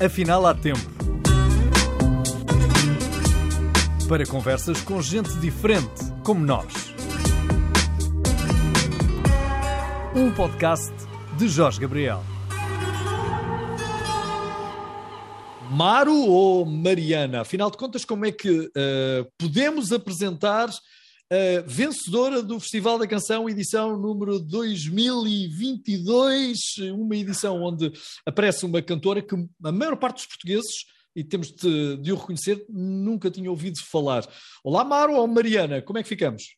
Afinal, há tempo. Para conversas com gente diferente, como nós. Um podcast de Jorge Gabriel. Maro ou Mariana? Afinal de contas, como é que uh, podemos apresentar a vencedora do Festival da Canção, edição número 2022, uma edição onde aparece uma cantora que a maior parte dos portugueses, e temos de, de o reconhecer, nunca tinha ouvido falar. Olá, Maro ou Mariana, como é que ficamos?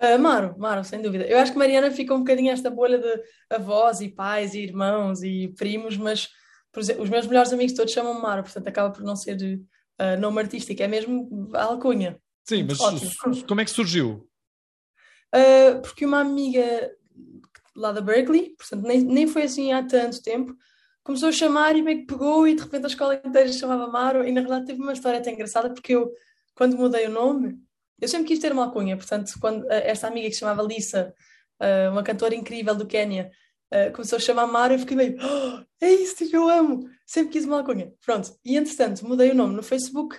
Uh, Maro, Maro, sem dúvida. Eu acho que Mariana fica um bocadinho esta bolha de avós e pais e irmãos e primos, mas exemplo, os meus melhores amigos todos chamam-me Maro, portanto acaba por não ser uh, nome artístico, é mesmo a alcunha. Sim, mas Ótimo. como é que surgiu? Uh, porque uma amiga lá da Berkeley, portanto nem, nem foi assim há tanto tempo, começou a chamar e meio que pegou e de repente a escola inteira chamava Maro e na verdade teve uma história até engraçada porque eu, quando mudei o nome, eu sempre quis ter uma alcunha, portanto quando esta amiga que se chamava Lisa, uh, uma cantora incrível do Quênia, uh, começou a chamar Maro e eu fiquei meio, oh, é isso, tipo, eu amo, sempre quis uma alcunha. Pronto, e entretanto mudei o nome no Facebook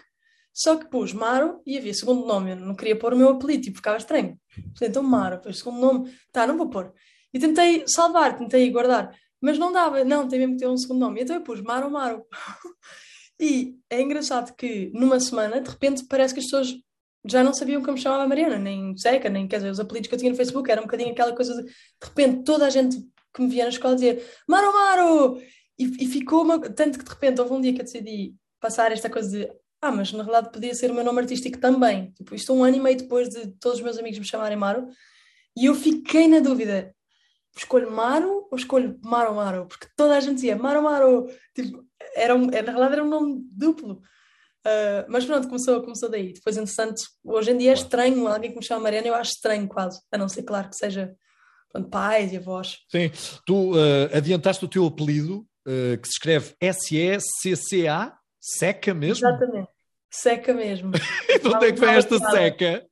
só que pus Maro e havia segundo nome. Eu não queria pôr o meu apelido, tipo, ficava estranho. Então Maro, depois segundo nome, tá, não vou pôr. E tentei salvar, tentei guardar, mas não dava, não, tem mesmo que ter um segundo nome. Então eu pus Maro Maro. e é engraçado que numa semana, de repente, parece que as pessoas já não sabiam como chamava Mariana, nem Seca, nem quer dizer, os apelidos que eu tinha no Facebook, era um bocadinho aquela coisa de, de repente, toda a gente que me via na escola dizia Maro Maro! E, e ficou uma. Tanto que de repente houve um dia que eu decidi passar esta coisa de ah, mas na realidade podia ser o meu nome artístico também. Tipo, isto um ano e meio depois de todos os meus amigos me chamarem Maro, e eu fiquei na dúvida, escolho Maro ou escolho Maro Maro? Porque toda a gente dizia Maro Maro, tipo, era um, na realidade era um nome duplo. Uh, mas pronto, começou, começou daí. Depois, entretanto, hoje em dia é estranho alguém que me chama Mariana, eu acho estranho quase, a não ser, claro, que seja pronto, pais e avós. Sim, tu uh, adiantaste o teu apelido, uh, que se escreve S-E-C-C-A, Seca mesmo? Exatamente, seca mesmo. e de onde é que vem esta seca?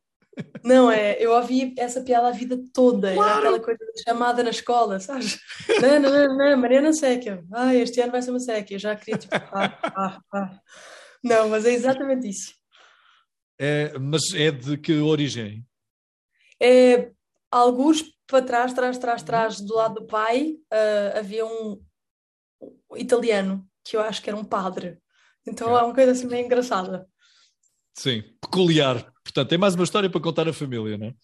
Não, é, eu ouvi essa piada a vida toda, claro. era aquela coisa chamada na escola, sabes? Não, não, não, não, Mariana Seca, ah, este ano vai ser uma seca, eu já queria tipo, ah, ah, ah. Não, mas é exatamente isso. É, mas é de que origem? É, alguns para trás, trás, trás, trás, do lado do pai, uh, havia um italiano, que eu acho que era um padre, então é uma coisa assim bem engraçada. Sim, peculiar. Portanto, tem mais uma história para contar à família, não é?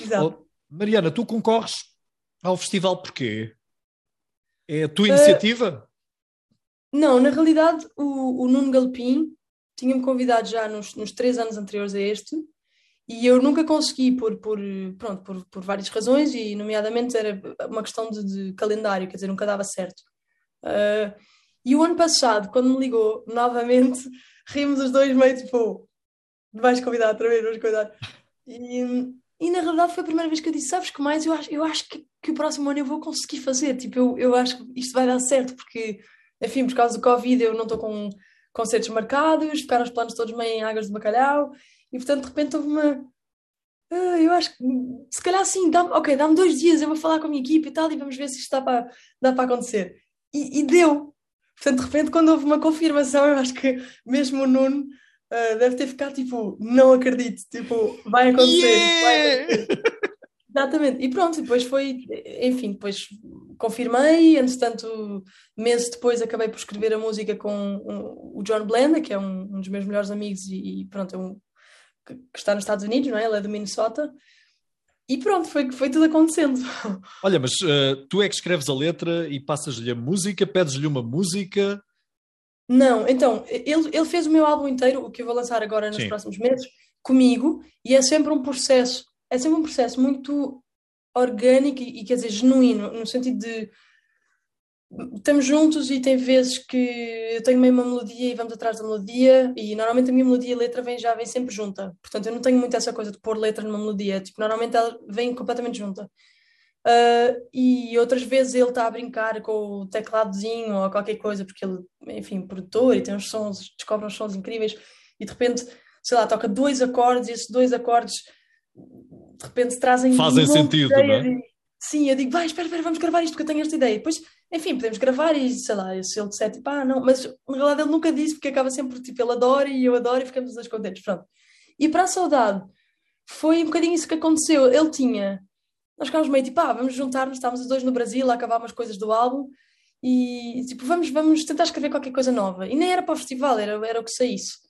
Exato. Oh, Mariana, tu concorres ao festival porquê? É a tua iniciativa? Uh, não, na realidade o, o Nuno Galpim tinha-me convidado já nos, nos três anos anteriores a este e eu nunca consegui por, por, pronto, por, por várias razões e nomeadamente era uma questão de, de calendário, quer dizer, nunca dava certo. Uh, e o ano passado, quando me ligou novamente, rimos os dois meio tipo, vais convidar outra vez, vais convidar. E, e na realidade foi a primeira vez que eu disse: Sabes que mais? Eu acho, eu acho que, que o próximo ano eu vou conseguir fazer. Tipo, eu, eu acho que isto vai dar certo, porque, enfim, por causa do Covid, eu não estou com concertos marcados, ficaram os planos todos meio em águas de bacalhau, e portanto, de repente, houve uma. Uh, eu acho que se calhar sim, dá ok, dá-me dois dias, eu vou falar com a minha equipe e tal, e vamos ver se isto dá para, dá para acontecer. E, e deu, Portanto, de repente, quando houve uma confirmação, eu acho que mesmo o Nuno uh, deve ter ficado tipo, não acredito, tipo, vai acontecer, yeah! vai acontecer. Exatamente, e pronto, depois foi, enfim, depois confirmei, entretanto, meses depois acabei por escrever a música com um, o John Blenda, que é um, um, dos meus melhores amigos e, e pronto, é um, que, que, está nos Estados Unidos, não é? Ele é do Minnesota, e pronto, foi, foi tudo acontecendo. Olha, mas uh, tu é que escreves a letra e passas-lhe a música, pedes-lhe uma música? Não, então, ele, ele fez o meu álbum inteiro, o que eu vou lançar agora nos Sim. próximos meses, comigo, e é sempre um processo, é sempre um processo muito orgânico e, e quer dizer, genuíno, no sentido de estamos juntos e tem vezes que eu tenho meio uma melodia e vamos atrás da melodia e normalmente a minha melodia e a letra vem, já vem sempre junta. Portanto, eu não tenho muito essa coisa de pôr letra numa melodia. Tipo, normalmente ela vem completamente junta. Uh, e outras vezes ele está a brincar com o tecladozinho ou qualquer coisa, porque ele, enfim, produtor e tem uns sons, descobre uns sons incríveis e de repente, sei lá, toca dois acordes e esses dois acordes de repente trazem fazem sentido, não é? Sim, eu digo, vai, espera, espera, vamos gravar isto porque eu tenho esta ideia. E depois enfim, podemos gravar e sei lá, se ele disser tipo, ah, não, mas na realidade ele nunca disse, porque acaba sempre tipo, ele adora e eu adoro e ficamos os dois contentes, pronto. E para a saudade, foi um bocadinho isso que aconteceu. Ele tinha, nós ficámos meio tipo, ah, vamos juntar-nos, estávamos os dois no Brasil a acabar umas coisas do álbum e tipo, vamos, vamos tentar escrever qualquer coisa nova. E nem era para o festival, era, era o que saísse.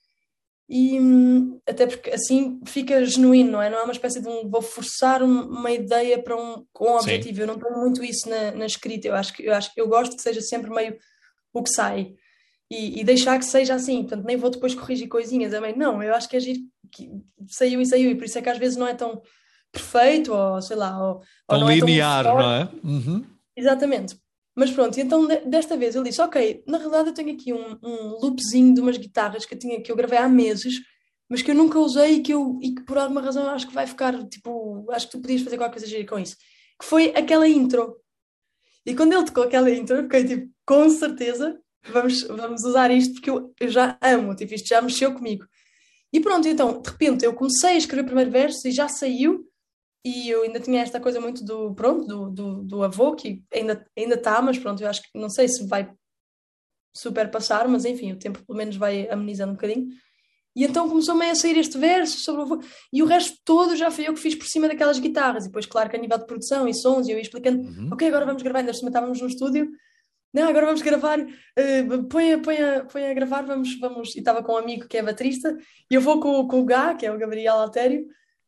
E até porque assim fica genuíno, não é? Não é uma espécie de um vou forçar uma ideia para um, com um objetivo. Sim. Eu não tenho muito isso na, na escrita. Eu acho que eu acho eu gosto que seja sempre meio o que sai e, e, deixar que seja assim. Portanto, nem vou depois corrigir coisinhas também. Não, eu acho que agir que saiu e saiu, e por isso é que às vezes não é tão perfeito, ou sei lá, ou, ou não linear, é tão não é? Uhum. Exatamente. Mas pronto, então desta vez ele disse: Ok, na realidade eu tenho aqui um, um loopzinho de umas guitarras que eu, tinha, que eu gravei há meses, mas que eu nunca usei e que, eu, e que por alguma razão acho que vai ficar tipo. Acho que tu podias fazer qualquer coisa com isso. Que foi aquela intro. E quando ele tocou aquela intro, eu fiquei tipo: Com certeza, vamos, vamos usar isto porque eu, eu já amo, tipo, isto já mexeu comigo. E pronto, então, de repente eu comecei a escrever o primeiro verso e já saiu e eu ainda tinha esta coisa muito do, pronto, do, do, do avô, que ainda ainda está, mas pronto, eu acho que não sei se vai super passar, mas enfim, o tempo pelo menos vai amenizando um bocadinho. E então começou-me a sair este verso sobre o avô, e o resto todo já foi eu que fiz por cima daquelas guitarras. E depois, claro que a nível de produção e sons, eu ia explicando, uhum. ok, agora vamos gravar, ainda estávamos no estúdio, não, agora vamos gravar, uh, põe, a, põe, a, põe a gravar, vamos, vamos. E estava com um amigo que é baterista, e eu vou com, com o Gá, que é o Gabriel Altério,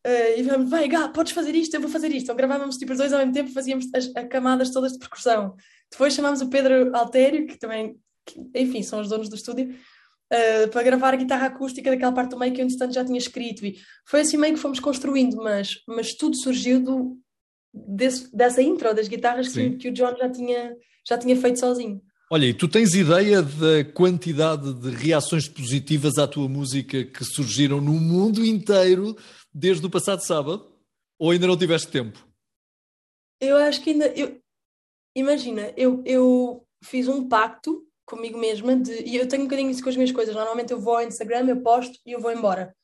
Uh, e vamos, vai, Gá, podes fazer isto, eu vou fazer isto. Então gravávamos tipo os dois ao mesmo tempo, fazíamos as, as camadas todas de percussão. Depois chamámos o Pedro Altério, que também, que, enfim, são os donos do estúdio, uh, para gravar a guitarra acústica daquela parte do meio que eu, entretanto, já tinha escrito. E foi assim meio que fomos construindo, mas, mas tudo surgiu do, desse, dessa intro das guitarras que, que, o John já tinha, já tinha feito sozinho. Olha, e tu tens ideia da quantidade de reações positivas à tua música que surgiram no mundo inteiro desde o passado sábado? Ou ainda não tiveste tempo? Eu acho que ainda. Eu, imagina, eu, eu fiz um pacto comigo mesma de, e eu tenho um bocadinho isso com as minhas coisas. Normalmente eu vou ao Instagram, eu posto e eu vou embora.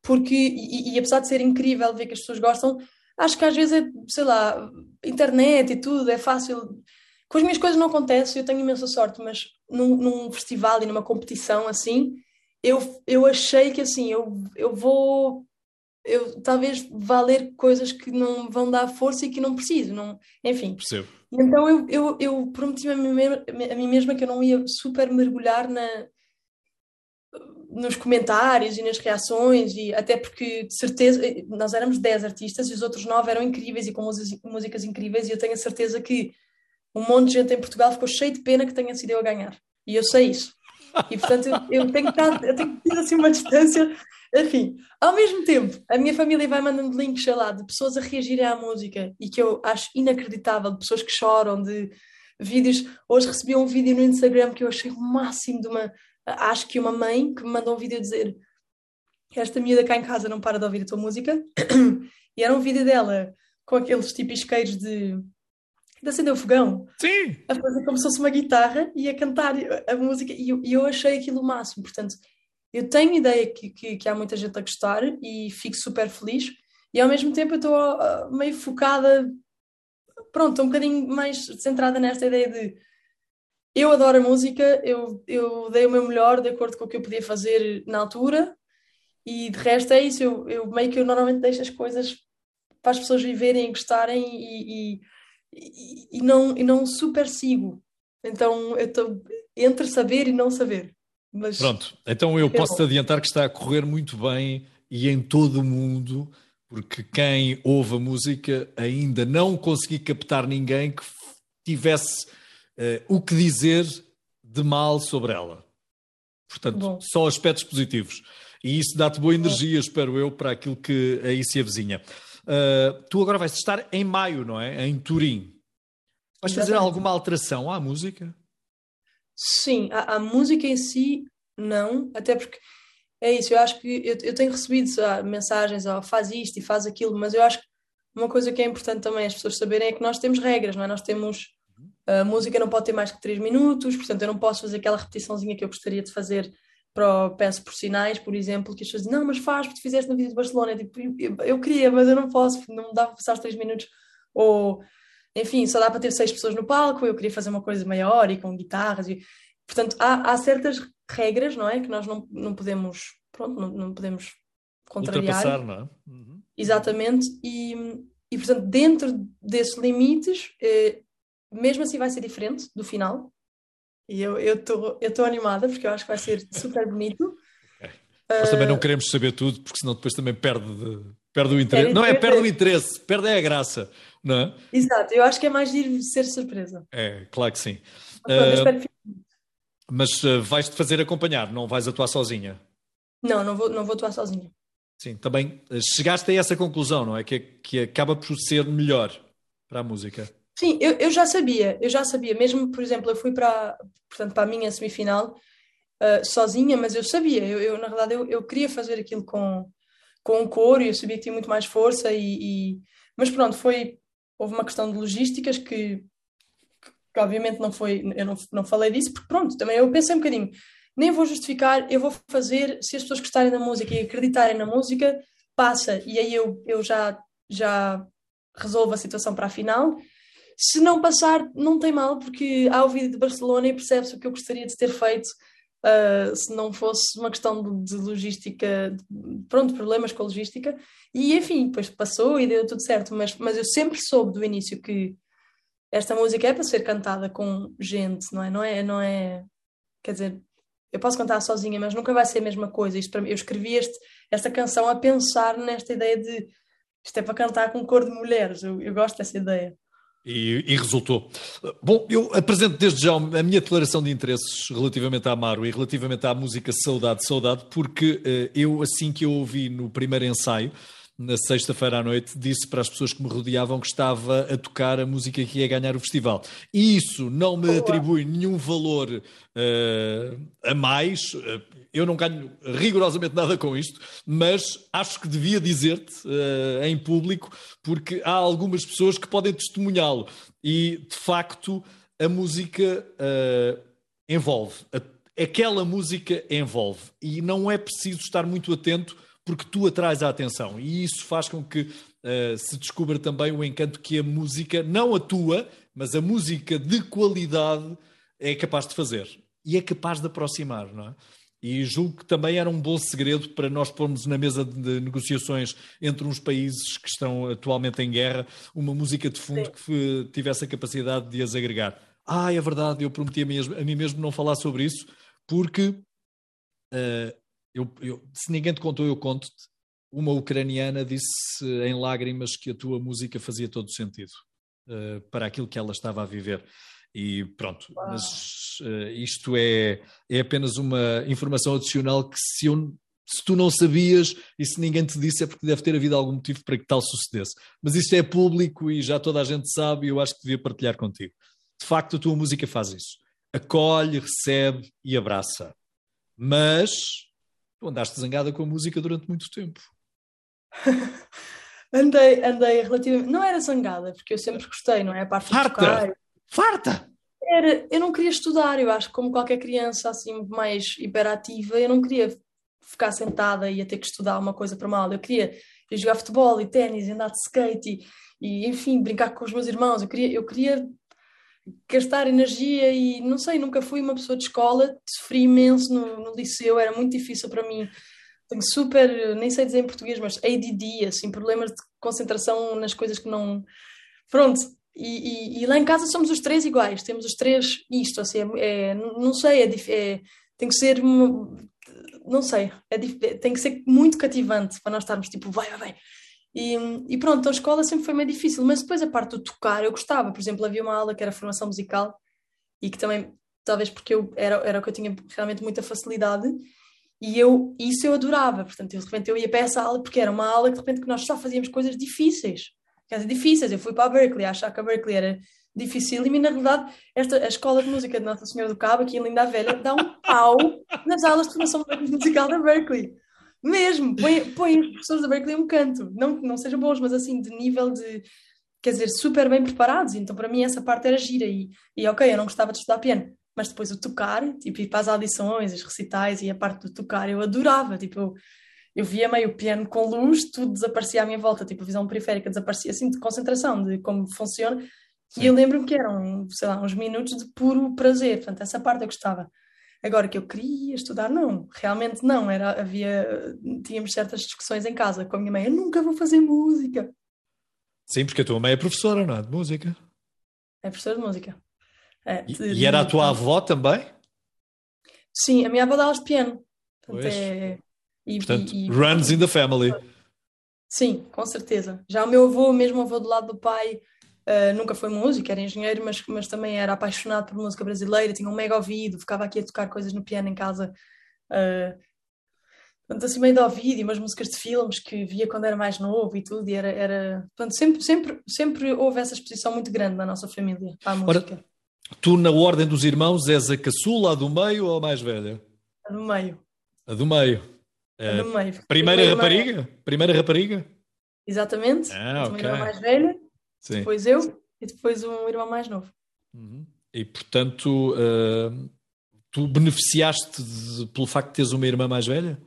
Porque, e, e apesar de ser incrível ver que as pessoas gostam, acho que às vezes é, sei lá, internet e tudo, é fácil. Com as minhas coisas não acontece, eu tenho imensa sorte, mas num, num festival e numa competição assim, eu, eu achei que assim, eu, eu vou eu talvez vá ler coisas que não vão dar força e que não preciso, não, enfim. Percebo. Então eu, eu, eu prometi a mim, mesma, a mim mesma que eu não ia super mergulhar na, nos comentários e nas reações, e até porque de certeza nós éramos 10 artistas e os outros 9 eram incríveis e com músicas incríveis, e eu tenho a certeza que um monte de gente em Portugal ficou cheio de pena que tenha sido eu a ganhar. E eu sei isso. E portanto eu, eu tenho que eu tenho que ter assim uma distância enfim, ao mesmo tempo, a minha família vai mandando links, sei lá, de pessoas a reagirem à música e que eu acho inacreditável, de pessoas que choram, de vídeos. Hoje recebi um vídeo no Instagram que eu achei o máximo de uma. Acho que uma mãe que me mandou um vídeo a dizer esta miúda cá em casa não para de ouvir a tua música. e era um vídeo dela com aqueles tipos isqueiros de, de acender o fogão. Sim! A fazer como se fosse uma guitarra e a cantar a música. E eu, e eu achei aquilo o máximo. Portanto, eu tenho ideia que, que, que, há muita gente a gostar e fico super feliz, e ao mesmo tempo eu estou uh, meio focada, pronto, um bocadinho mais centrada nesta ideia de eu adoro a música, eu, eu dei o meu melhor de acordo com o que eu podia fazer na altura, e de resto é isso, eu, eu meio que eu normalmente deixo as coisas para as pessoas viverem e gostarem e, e, e, e não, e não super sigo. Então eu estou entre saber e não saber. Mas Pronto, então eu posso te adiantar que está a correr muito bem e em todo o mundo, porque quem ouve a música ainda não consegui captar ninguém que tivesse uh, o que dizer de mal sobre ela. Portanto, Bom. só aspectos positivos. E isso dá-te boa energia, espero eu, para aquilo que aí se avizinha. Uh, tu agora vais estar em maio, não é? Em Turim. Vais fazer alguma alteração à música? Sim, a, a, música em si, não, até porque é isso, eu acho que eu, eu tenho recebido mensagens, ó, faz isto e faz aquilo, mas eu acho que uma coisa que é importante também as pessoas saberem é que nós temos regras, não é? Nós temos, a música não pode ter mais que 3 minutos, portanto eu não posso fazer aquela repetiçãozinha que eu gostaria de fazer para o Peço por Sinais, por exemplo, que as pessoas dizem, não, mas faz, porque fizeste na vida de Barcelona, tipo, eu, eu, queria, mas eu não posso, não me dá para passar os 3 minutos, ou enfim, só dá para ter seis pessoas no palco, eu queria fazer uma coisa maior e com guitarras. E, portanto, há, há certas regras, não é? Que nós não, não podemos, pronto, não, não podemos contrariar. Ultrapassar, não é? Uhum. Exatamente. E, e, portanto, dentro desses limites, eh, mesmo assim vai ser diferente do final. E eu estou eu animada porque eu acho que vai ser super bonito. Nós também não ah, queremos saber tudo, porque senão depois também perde, perde o interesse. Não é perde o interesse, perde é a graça, não é? Exato, eu acho que é mais de ir ser surpresa. É, claro que sim. Mas, uh, mas uh, vais-te fazer acompanhar, não vais atuar sozinha? Não, não vou, não vou atuar sozinha. Sim, também uh, chegaste a essa conclusão, não é? Que, que acaba por ser melhor para a música. Sim, eu, eu já sabia, eu já sabia. Mesmo, por exemplo, eu fui para, portanto, para a minha semifinal uh, sozinha, mas eu sabia, eu, eu na verdade eu, eu, queria fazer aquilo com, com o coro e eu sabia que tinha muito mais força e, e... mas pronto, foi, houve uma questão de logísticas que, que obviamente não foi, eu não, não falei disso, porque pronto, também eu pensei um bocadinho, nem vou justificar, eu vou fazer, se as pessoas gostarem da música e acreditarem na música, passa, e aí eu, eu já, já resolvo a situação para a final. Se não passar, não tem mal, porque há o vídeo de Barcelona e percebe-se o que eu gostaria de ter feito uh, se não fosse uma questão de, de, logística, pronto, problemas com a logística, e enfim, depois passou e deu tudo certo, mas, mas eu sempre soube do início que esta música é para ser cantada com gente, não é? Não é, não é quer dizer, eu posso cantar sozinha, mas nunca vai ser a mesma coisa. Isto para mim, eu escrevi este, esta canção a pensar nesta ideia de isto é para cantar com cor de mulheres, eu, eu gosto dessa ideia. E, e, resultou. Bom, eu apresento desde já a minha declaração de interesses relativamente a Amaro e relativamente à música Saudade, Saudade, porque uh, eu, assim que eu ouvi no primeiro ensaio, na sexta-feira à noite, disse para as pessoas que me rodeavam que estava a tocar a música que ia ganhar o festival. E isso não me atribui nenhum valor uh, a mais. Uh, eu não ganho rigorosamente nada com isto, mas acho que devia dizer-te uh, em público, porque há algumas pessoas que podem testemunhá-lo. E, de facto, a música envolve. Aquela música envolve. E não é preciso estar muito atento porque tu atrás a atenção e isso faz com que uh, se descubra também o encanto que a música, não a tua, mas a música de qualidade é capaz de fazer e é capaz de aproximar, não é? E julgo que também era um bom segredo para nós pormos na mesa de negociações entre uns países que estão atualmente em guerra uma música de fundo Sim. que tivesse a capacidade de as agregar. Ah, é verdade, eu prometi a mim, a mim mesmo não falar sobre isso, porque uh, eu, eu, se ninguém te contou, eu conto-te. Uma ucraniana disse em lágrimas que a tua música fazia todo sentido uh, para aquilo que ela estava a viver. E pronto, Uau. mas uh, isto é, é apenas uma informação adicional que se, eu, se tu não sabias e se ninguém te disse é porque deve ter havido algum motivo para que tal sucedesse. Mas isto é público e já toda a gente sabe e eu acho que devia partilhar contigo. De facto, a tua música faz isso. Acolhe, recebe e abraça. Mas Tu andaste zangada com a música durante muito tempo. andei, andei relativamente. Não era zangada, porque eu sempre gostei, não é? A parte Farta! De tocar. Farta! Era, eu não queria estudar, eu acho que como qualquer criança assim mais hiperativa, eu não queria ficar sentada e a ter que estudar uma coisa para mal. Eu queria jogar futebol e ténis, andar de skate e, e, enfim, brincar com os meus irmãos. Eu queria, eu queria gastar energia e não sei, nunca fui uma pessoa de escola, sofri imenso no, no liceu, era muito difícil para mim. Tenho super, nem sei dizer em português, mas ADD, assim, problemas de concentração nas coisas que não. Pronto, e, e, e, lá em casa somos os três iguais, temos os três isto, assim, é, é não sei, é, é, tem que ser, não sei, é, tem que ser muito cativante para nós estarmos tipo, vai, vai, vai, e, e pronto, a escola sempre foi meio difícil, mas depois a parte do tocar eu gostava. Por exemplo, havia uma aula que era formação musical e que também, talvez porque eu era, era o que eu tinha realmente muita facilidade e eu, isso eu adorava. Portanto, eu, de repente eu ia para essa aula porque era uma aula que de repente que nós só fazíamos coisas difíceis. Quer dizer, difíceis. Eu fui para a Berkeley a achar que a Berkeley era difícil e na verdade esta, a escola de música de Nossa Senhora do Cabo, aqui em Linda Velha, dá um pau nas aulas de formação musical da Berkeley. Mesmo, põe, põe os professores da Berkeley um canto. Não não sejam bons, mas assim, de nível de, quer dizer, super bem preparados. Então, para mim, essa parte era gira. E, e ok, eu não gostava de estudar piano, mas depois o tocar, tipo, ir para as audições, os recitais e a parte do tocar, eu adorava. Tipo, eu, eu via meio piano com luz, tudo desaparecia à minha volta, tipo, a visão periférica desaparecia, assim, de concentração, de como funciona. Sim. E eu lembro-me que eram, sei lá, uns minutos de puro prazer, portanto, essa parte eu gostava. Agora que eu queria estudar, não, realmente não. Era, havia, tínhamos certas discussões em casa com a minha mãe. Eu nunca vou fazer música. Sim, porque a tua mãe é professora, não é? De música. É professora de música. É, de, e, era a tua avó também? Sim, a minha avó dá aulas de piano. Portanto, é, e, Portanto e, runs in the family. Sim, com certeza. Já o meu avô, mesmo avô do lado do pai, Uh, nunca foi músico, era engenheiro, mas, mas também era apaixonado por música brasileira, tinha um mega ouvido, ficava aqui a tocar coisas no piano em casa. Uh, portanto, assim, meio de ouvido e umas músicas de filmes que via quando era mais novo e tudo, e era, era... Portanto, sempre, sempre, sempre houve essa exposição muito grande na nossa família à música. Ora, tu, na ordem dos irmãos, és a caçula, a do meio ou a mais velha? A do meio. A do meio. A do meio. Primeira rapariga? Primeira rapariga? Exatamente. Ah. A mais velha Sim. depois eu e depois um irmão mais novo. Uhum. E portanto, uh, tu beneficiaste de, pelo facto de teres uma irmã mais velha?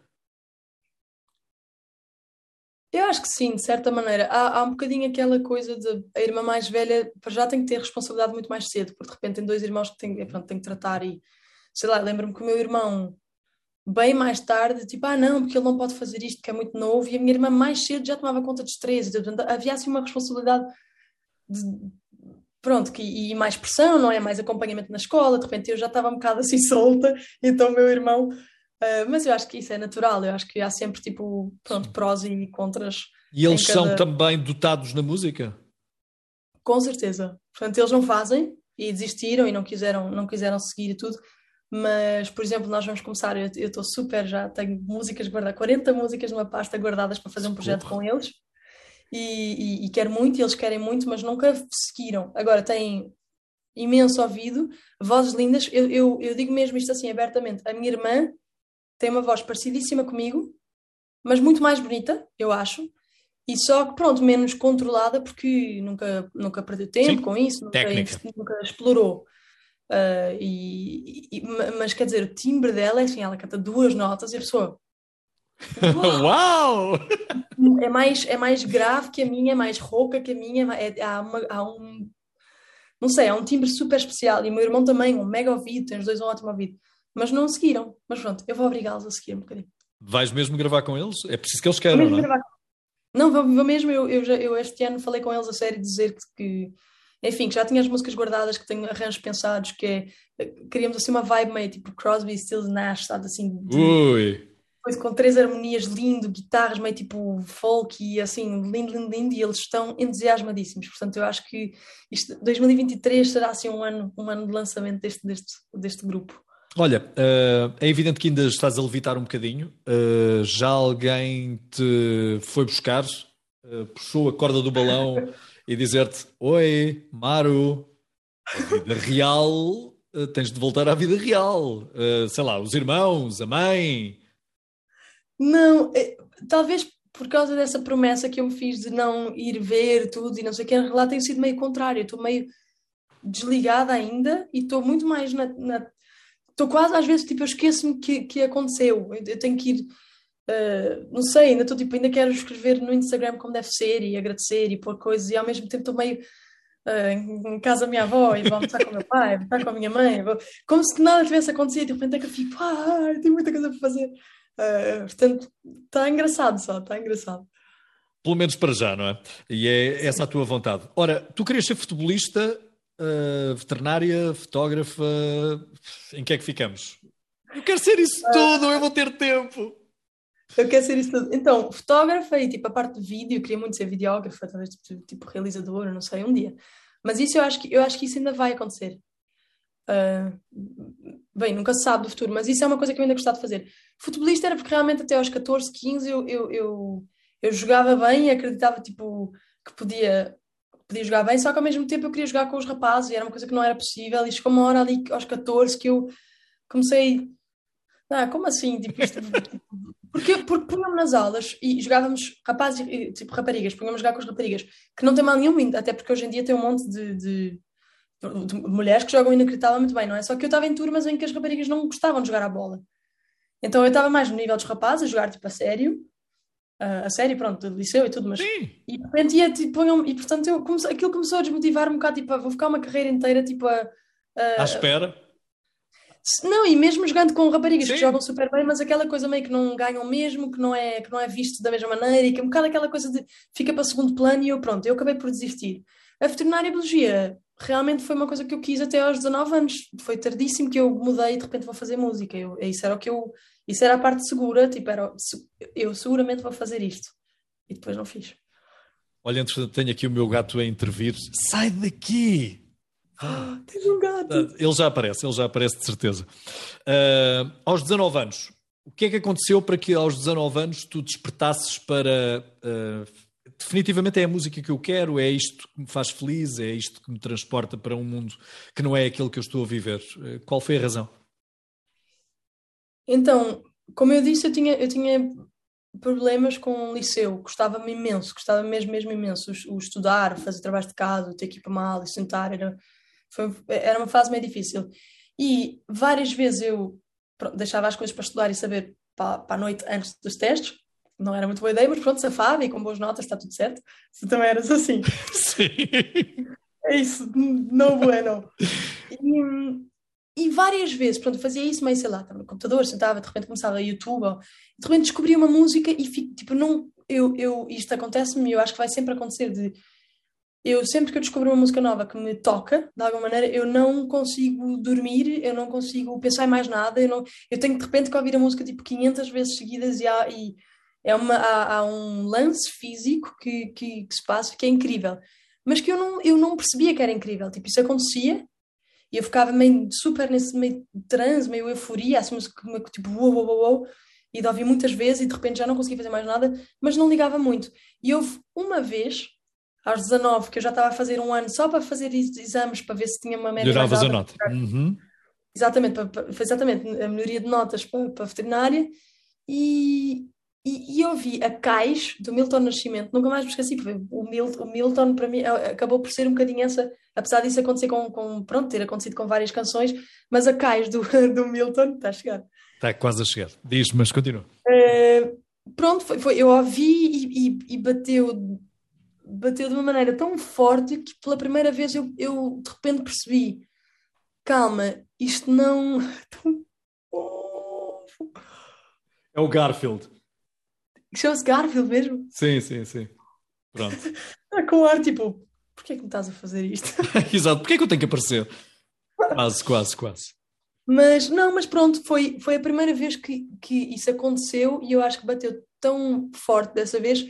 Eu acho que sim, de certa maneira. Há, há um bocadinho aquela coisa de a irmã mais velha já tem que ter responsabilidade muito mais cedo, porque de repente tem dois irmãos que têm, pronto, têm que tratar e sei lá, lembro-me que o meu irmão bem mais tarde, tipo, ah não, porque ele não pode fazer isto que é muito novo, e a minha irmã mais cedo já tomava conta dos três, portanto havia assim uma responsabilidade de, pronto, que, e mais pressão, não é? Mais acompanhamento na escola, de repente eu já estava um bocado assim solta, então meu irmão. Uh, mas eu acho que isso é natural, eu acho que há sempre tipo, pronto, prós e contras. E eles cada... são também dotados na música? Com certeza. Portanto, eles não fazem e desistiram e não quiseram, não quiseram seguir e tudo. Mas, por exemplo, nós vamos começar, eu estou super, já tenho músicas guardadas, 40 músicas numa pasta guardadas para fazer um projeto com eles e, e, e quero muito, e eles querem muito, mas nunca seguiram. Agora têm imenso ouvido, vozes lindas. Eu, eu, eu digo mesmo isto assim abertamente: a minha irmã tem uma voz parecidíssima comigo, mas muito mais bonita, eu acho. E só que, pronto, menos controlada, porque nunca, nunca perdeu tempo Sim. com isso, nunca, nunca explorou. Uh, e, e, mas quer dizer, o timbre dela é assim: ela canta duas notas e a pessoa Uau! É mais, é mais grave que a minha, é mais rouca que a minha. É, há, uma, há um. Não sei, há um timbre super especial. E o meu irmão também, um mega ouvido, tem os dois um ótimo ouvido. Mas não seguiram. Mas pronto, eu vou obrigá-los a seguir um bocadinho. Vais mesmo gravar com eles? É preciso que eles queiram, não é? Gravar. Não, vou, vou mesmo. Eu, eu, já, eu este ano falei com eles a sério dizer que, que enfim, que já tinha as músicas guardadas, que tenho arranjos pensados, que é, queríamos assim uma vibe meio tipo Crosby, Stills, Nash, sabe, assim, de, Ui com três harmonias lindo, guitarras meio tipo folk e assim, lindo, lindo, lindo, e eles estão entusiasmadíssimos. Portanto, eu acho que isto, 2023 será assim um ano, um ano de lançamento deste, deste, deste grupo. Olha, uh, é evidente que ainda estás a levitar um bocadinho. Uh, já alguém te foi buscar, uh, puxou a corda do balão e dizer-te: Oi, Maru, vida real, tens de voltar à vida real. sei lá, os irmãos, a mãe, não, é, talvez por causa dessa promessa que eu me fiz de não ir ver tudo e não sei o que, lá tem sido meio contrário. Estou meio desligada ainda e estou muito mais na. Estou quase às vezes, tipo, eu esqueço-me que, que aconteceu. Eu, eu tenho que ir. Uh, não sei, ainda estou tipo, ainda quero escrever no Instagram como deve ser e agradecer e pôr coisas e ao mesmo tempo estou meio uh, em casa da minha avó e vou almoçar com o meu pai, vou estar com a minha mãe, vou... como se nada tivesse acontecido e de repente é que eu fico, ah, tenho muita coisa para fazer. Uh, portanto, está engraçado só, está engraçado. Pelo menos para já, não é? E é essa a tua vontade. Ora, tu querias ser futebolista, uh, veterinária, fotógrafa, em que é que ficamos? Eu quero ser isso uh, tudo, eu vou ter tempo. Eu quero ser isso tudo. Então, fotógrafa e tipo a parte de vídeo, eu queria muito ser videógrafa, talvez tipo, tipo realizadora, não sei, um dia. Mas isso eu acho que, eu acho que isso ainda vai acontecer. Uh, bem, nunca se sabe do futuro, mas isso é uma coisa que eu ainda gostava de fazer. Futebolista era porque realmente até aos 14, 15 eu, eu, eu, eu jogava bem e acreditava tipo, que podia, podia jogar bem, só que ao mesmo tempo eu queria jogar com os rapazes e era uma coisa que não era possível. E chegou uma hora ali aos 14 que eu comecei. Ah, como assim? Tipo, isto, porque, porque punham nas aulas e jogávamos rapazes, tipo raparigas, punhamos jogar com as raparigas, que não tem mal nenhum, até porque hoje em dia tem um monte de de mulheres que jogam inacreditavelmente bem, não é? Só que eu estava em turmas em que as raparigas não gostavam de jogar a bola. Então eu estava mais no nível dos rapazes, a jogar tipo a sério, a, a série, pronto, do liceu e tudo, mas Sim. e de repente ia, tipo, e portanto eu comece- aquilo começou a desmotivar-me um bocado, tipo, ah, vou ficar uma carreira inteira, tipo, a, a- À espera. não, e mesmo jogando com raparigas Sim. que jogam super bem, mas aquela coisa meio que não ganham mesmo, que não é, que não é visto da mesma maneira, e que é um bocado aquela coisa de fica para segundo plano, e eu, pronto, eu acabei por desistir. A veterinária biologia realmente foi uma coisa que eu quis até aos 19 anos, foi tardíssimo que eu mudei e de repente vou fazer música. Eu, isso era o que eu, isso era a parte segura, tipo, era, eu seguramente vou fazer isto. E depois não fiz. Olha, entretanto, tenho aqui o meu gato a intervir. Sai daqui! Tens um gato! Ele já aparece, ele já aparece de certeza. Ah, aos 19 anos, o que é que aconteceu para que aos 19 anos tu despertasses para. ah, definitivamente é a música que eu quero, é isto que me faz feliz, é isto que me transporta para um mundo que não é aquele que eu estou a viver. Ah, qual foi a razão? Então, como eu disse, eu tinha, eu tinha problemas com o liceu, gostava-me imenso, gostava mesmo, mesmo imenso. O, o estudar, fazer trabalho de casa, ter que ir para uma aula e sentar, era, foi, era uma fase meio difícil. E várias vezes eu deixava as coisas para estudar e saber para, para a noite antes dos testes. Não era muito boa ideia, mas pronto, safava e com boas notas está tudo certo. Se também eras assim. Sim. É isso, não bueno. E, e várias vezes, pronto, fazia isso meio, sei lá, estava no computador, sentava, de repente começava a YouTube, ou, de repente descobria uma música e fico, tipo, não, eu, eu, isto acontece-me e eu acho que vai sempre acontecer de, eu sempre que eu descubro uma música nova que me toca, de alguma maneira, eu não consigo dormir, eu não consigo pensar em mais nada, eu, não, eu tenho de repente que ouvir a música tipo 500 vezes seguidas e, há, e é uma, há, há um lance físico que, que, que se passa que é incrível mas que eu não, eu não percebia que era incrível. Tipo, isso acontecia e eu ficava meio super nesse meio transe, meio euforia, assim, tipo, uou, uou, uou, e de ouvir muitas vezes e de repente já não conseguia fazer mais nada, mas não ligava muito. E houve uma vez, aos 19, que eu já estava a fazer um ano só para fazer exames, para ver se tinha uma média Melhoravas a nota. Uhum. Exatamente, para, para, exatamente, a melhoria de notas para, para a veterinária e, e, e eu vi a Cais do Milton Nascimento, nunca mais me esqueci, porque o Milton, o Milton para mim acabou por ser um bocadinho essa, apesar disso acontecer com, com pronto, ter acontecido com várias canções, mas a Cais do, do Milton está a chegar. Está quase a chegar. Diz, mas continua. Uh, pronto, foi, foi, eu ouvi e, e, e, bateu, bateu de uma maneira tão forte que pela primeira vez eu, eu de repente percebi, calma, isto não. É o Garfield. Chama-se Garfield mesmo? Sim, sim, sim. Pronto. Está com ar tipo, porquê é que me estás a fazer isto? Exato, porquê é que eu tenho que aparecer? Quase, quase, quase. Mas não, mas pronto, foi, foi a primeira vez que, que isso aconteceu e eu acho que bateu tão forte dessa vez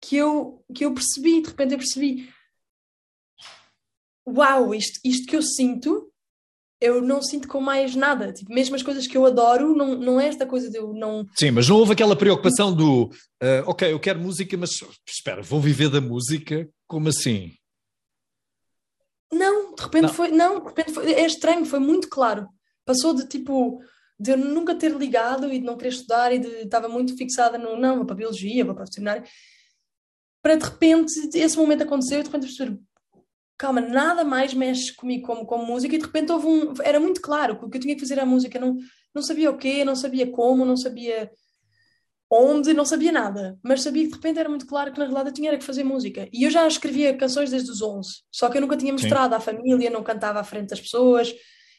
que eu, que eu percebi, de repente eu percebi uau, isto, isto que eu sinto eu não sinto com mais nada. Tipo, mesmo as coisas que eu adoro, não, não é esta coisa de eu não. Sim, mas não houve aquela preocupação do uh, ok, eu quero música, mas espera, vou viver da música? Como assim? Não, de repente não. foi. Não, de repente foi, é estranho, foi muito claro. Passou de tipo. De eu nunca ter ligado e de não querer estudar e de estava muito fixada no não, vou para a biologia, vou para a veterinária, para de repente esse momento aconteceu e de repente perceber calma, nada mais mexe comigo como, como música e de repente houve um, era muito claro que o que eu tinha que fazer a música, não, não sabia o quê, não sabia como, não sabia onde, não sabia nada, mas sabia que de repente era muito claro que na realidade eu tinha que fazer música. E eu já escrevia canções desde os 11, só que eu nunca tinha mostrado Sim. à família, não cantava à frente das pessoas.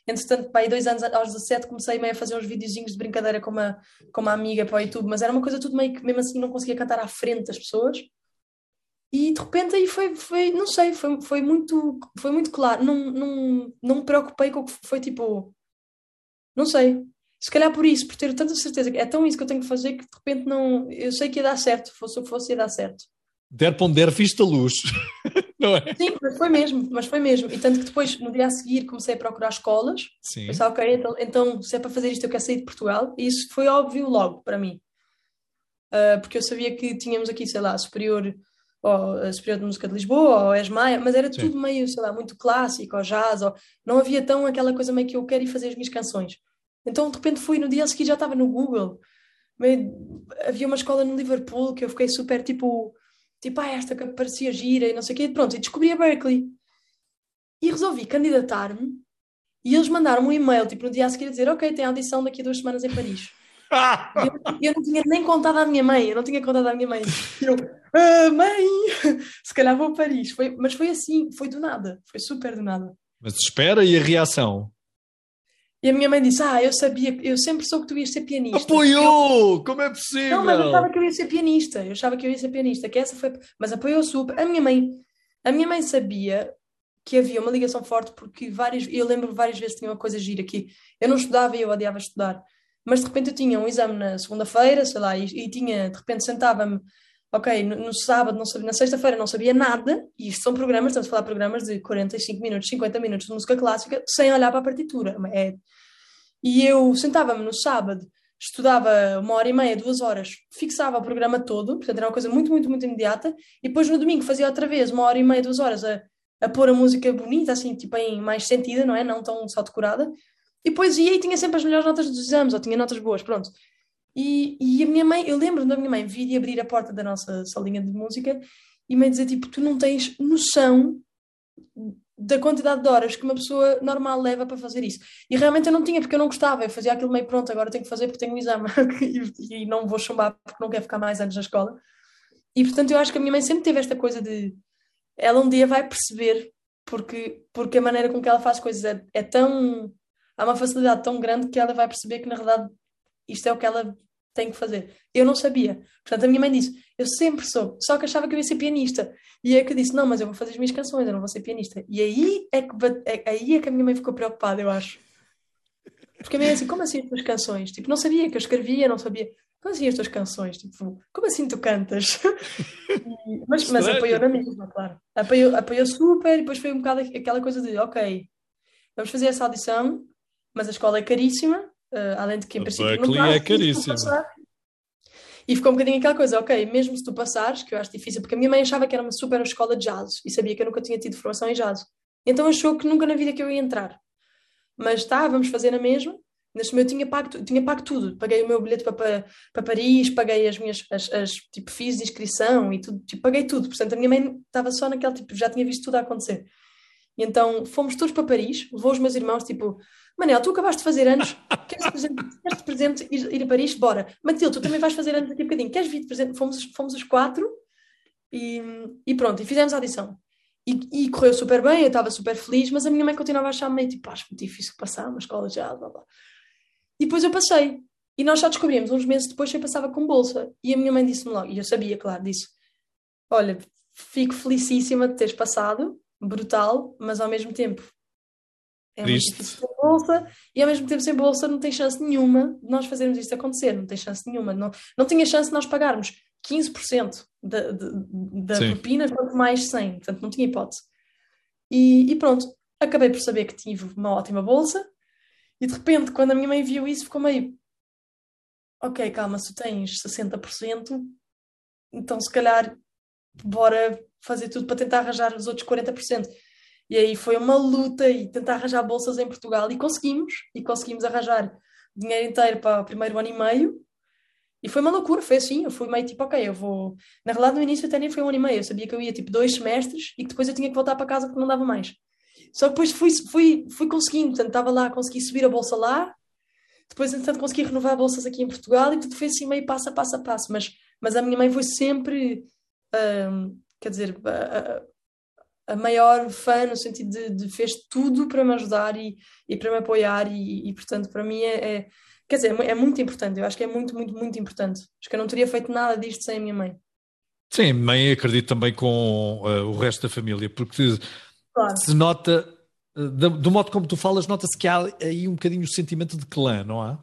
Entretanto, pai, dois anos aos 17 comecei meio a fazer uns videozinhos de brincadeira com uma, com uma amiga para o YouTube, mas era uma coisa tudo meio que mesmo assim não conseguia cantar à frente das pessoas e de repente aí foi, foi não sei, foi, foi muito foi muito claro, não, não, não me preocupei com o que foi tipo não sei, se calhar por isso, por ter tanta certeza que é tão isso que eu tenho que fazer que de repente não, eu sei que ia dar certo, fosse o que fosse ia dar certo Der ponder vista luz, não é? Sim, mas foi mesmo, mas foi mesmo. E tanto que depois, no dia a seguir, comecei a procurar escolas. Sim. Pensei, ok, então, então se é para fazer isto, eu quero sair de Portugal. E isso foi óbvio logo para mim. Uh, porque eu sabia que tínhamos aqui, sei lá, superior ou a Superior de Música de Lisboa, ou Esmaia, mas era tudo Sim. meio, sei lá, muito clássico, ou jazz, ou não havia tão aquela coisa meio que eu quero ir fazer as minhas canções. Então, de repente, fui, no dia a seguir já estava no Google, meio, havia uma escola no Liverpool que eu fiquei super, tipo, tipo, ah, esta que parecia gira e não sei o quê, pronto, e descobri a Berkeley. E resolvi candidatar-me, e eles mandaram um e-mail, tipo, no dia a seguir a dizer, ok, tem audição daqui a duas semanas em Paris. Eu, eu, não tinha nem contado à minha mãe, eu não tinha contado à minha mãe. Eu, ah, mãe, se calhar vou a Paris. Foi, mas foi assim, foi do nada, foi super do nada. Mas espera e a reação? E a minha mãe disse: Ah, eu sabia, eu sempre soube que tu ias ser pianista. Apoiou! Eu... Como é possível? Não, mas eu achava que eu ia ser pianista. Eu achava que eu ia ser pianista, que essa foi. Mas apoiou super. A minha mãe, a minha mãe sabia que havia uma ligação forte porque várias, eu lembro várias vezes tinha uma coisa gira que eu não estudava e eu odiava estudar. Mas de repente eu tinha um exame na segunda-feira, sei lá, e, e tinha, de repente sentava-me ok, no, no, sábado não sabia, na sexta-feira não sabia nada, e isto são programas, estamos a falar de programas de 45 minutos, 50 minutos de música clássica, sem olhar para a partitura. É, e eu sentava-me no sábado, estudava uma hora e meia, duas horas, fixava o programa todo, portanto era uma coisa muito, muito, muito imediata, e depois no domingo fazia outra vez uma hora e meia, duas horas a, a pôr a música bonita, assim, tipo em mais sentida, não é? Não tão só decorada. E depois ia e tinha sempre as melhores notas dos exames, ou tinha notas boas, pronto. E, e a minha mãe, eu lembro da minha mãe vir e abrir a porta da nossa salinha de música e me dizer, tipo, tu não tens noção da quantidade de horas que uma pessoa normal leva para fazer isso. E realmente eu não tinha, porque eu não gostava, eu fazia aquilo meio pronto, agora tenho que fazer porque tenho um exame e, e, não vou chumbar porque não quero ficar mais anos na escola. E portanto eu acho que a minha mãe sempre teve esta coisa de ela um dia vai perceber porque, porque a maneira com que ela faz coisas é, é tão há uma facilidade tão grande que ela vai perceber que na verdade isto é o que ela tem que fazer. Eu não sabia. Portanto, a minha mãe disse: Eu sempre soube, só que achava que eu ia ser pianista. E é que eu disse: Não, mas eu vou fazer as minhas canções, eu não vou ser pianista. E aí é que, é, aí é que a minha mãe ficou preocupada, eu acho. Porque a minha mãe assim: Como assim as tuas canções? Tipo, não sabia que eu escrevia, não sabia. Como assim as tuas canções? Tipo, como assim tu cantas? e, mas, mas apoiou na mesma, claro. Apoiou, apoiou super e depois foi um bocado aquela coisa de: Ok, vamos fazer essa audição, mas a escola é caríssima Uh, além de que em princípio não é caríssimo. E ficou um bocadinho aquela coisa, ok, mesmo se tu passares, que eu acho difícil, porque a minha mãe achava que era uma super escola de jazz e sabia que eu nunca tinha tido formação em jazz. Então achou que nunca na vida que eu ia entrar. Mas tá, vamos fazer na mesma. Neste momento eu tinha pago, tinha pago tudo. Paguei o meu bilhete para, para, para Paris, paguei as minhas, as, as, tipo, fiz de inscrição e tudo, tipo, paguei tudo. Portanto, a minha mãe estava só naquele tipo, já tinha visto tudo a acontecer. E então fomos todos para Paris, levou os meus irmãos, tipo, Manel, tu acabaste de fazer anos, queres de presente, queres de presente ir, ir, a Paris? Bora. Matilde, tu também vais fazer anos daqui a bocadinho, queres vir de presente? Fomos, fomos os quatro e, e pronto, e fizemos a audição. E, e, correu super bem, eu estava super feliz, mas a minha mãe continuava a achar meio tipo, acho muito difícil passar uma escola já, blá blá. E depois eu passei. E nós só descobrimos uns meses depois que eu passava com bolsa. E a minha mãe disse-me logo, e eu sabia, claro, disse: Olha, fico felicíssima de teres passado, brutal, mas ao mesmo tempo é Triste. muito difícil sem bolsa e ao mesmo tempo sem bolsa não tem chance nenhuma de nós fazermos isto acontecer, não tem chance nenhuma. Não, não tinha chance de nós pagarmos 15% da, da, da propina, quanto mais 100, portanto não tinha hipótese. E, e, pronto, acabei por saber que tive uma ótima bolsa e de repente, quando a minha mãe viu isso, ficou meio ok, calma, se tens 60%, então se calhar bora fazer tudo para tentar arranjar os outros 40%. E aí foi uma luta e tentar arranjar bolsas em Portugal e conseguimos, e conseguimos arranjar dinheiro inteiro para o primeiro ano e meio. E foi uma loucura, foi assim, eu fui meio tipo, ok, eu vou... Na realidade, no início até nem foi um ano e meio, eu sabia que eu ia tipo dois semestres e que depois eu tinha que voltar para casa porque não dava mais. Só que depois fui, fui, fui conseguindo, portanto, estava lá, consegui subir a bolsa lá, depois, entretanto, consegui renovar bolsas aqui em Portugal e tudo foi assim meio passo a passo a passo, mas, mas a minha mãe foi sempre, hum, quer dizer, a maior fã no sentido de, de, fez tudo para me ajudar e, e para me apoiar e, e portanto para mim é, é, quer dizer é muito importante eu acho que é muito muito muito importante. Acho que eu não teria feito nada disto sem a minha mãe. Sim mãe acredito também com uh, o resto da família porque claro. se nota uh, do, do, modo como tu falas nota-se que há aí um bocadinho o sentimento de clã não há?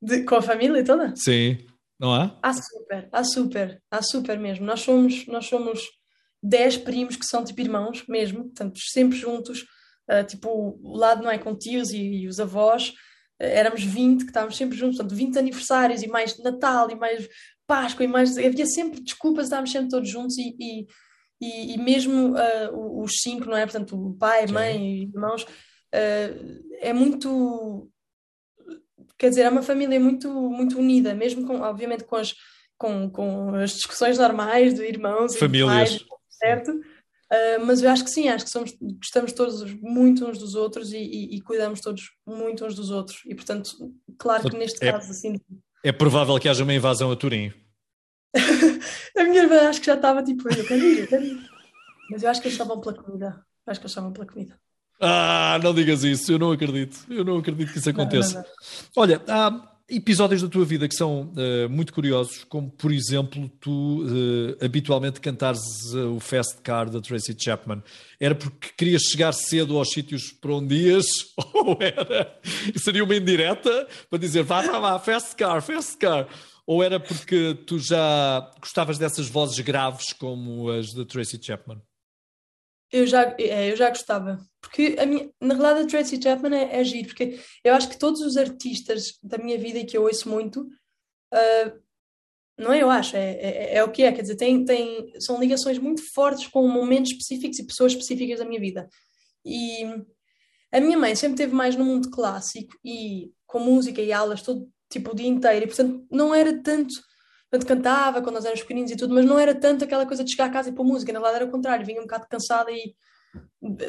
De, com a família toda? Sim não há? Há super há super há super mesmo. Nós somos nós somos 10 primos que são tipo irmãos mesmo, portanto, sempre juntos, uh, tipo, o lado não é com tios e, e os avós, uh, éramos 20 que estávamos sempre juntos, portanto, 20 aniversários e mais Natal e mais Páscoa e mais. Havia sempre desculpas, estávamos sempre todos juntos e, e, e, e mesmo uh, os cinco, não é? Portanto, o pai, mãe e irmãos, é muito. Quer dizer, é uma família muito, muito unida, mesmo com, obviamente, com as, com, com as discussões normais de irmãos Famílias. e pais, certo? Uh, mas eu acho que sim, acho que somos, gostamos todos muito uns dos outros e, e, e cuidamos todos muito uns dos outros. E portanto, claro que neste é, caso, assim. É provável que haja uma invasão a Turim. a minha irmã acho que já estava tipo, eu quero ir, eu quero ir. Mas eu acho que eles estavam pela comida. Eu acho que eles estavam pela comida. Ah, não digas isso, eu não acredito. Eu não acredito que isso aconteça. Não, não, não. Olha, há episódios da tua vida que são uh, muito curiosos, como por exemplo, tu uh, habitualmente cantares uh, o Fast Car da Tracy Chapman. Era porque querias chegar cedo aos sítios para onde ias? Ou era. Seria uma indireta para dizer vá, vá, vá, Fast Car, Fast Car. Ou era porque tu já gostavas dessas vozes graves como as da Tracy Chapman? Eu já, é, eu já gostava. Porque a minha, na realidade a Tracy Chapman é, é giro, porque eu acho que todos os artistas da minha vida e que eu ouço muito, uh, não é eu acho, é, é, é, o que é, quer dizer, tem, tem, são ligações muito fortes com momentos específicos e pessoas específicas da minha vida. E a minha mãe sempre teve mais no mundo clássico e com música e aulas todo tipo o dia inteiro, e portanto não era tanto Portanto, cantava quando nós éramos pequeninos e tudo, mas não era tanto aquela coisa de chegar a casa e pôr música, na verdade era o contrário, vinha um bocado cansada e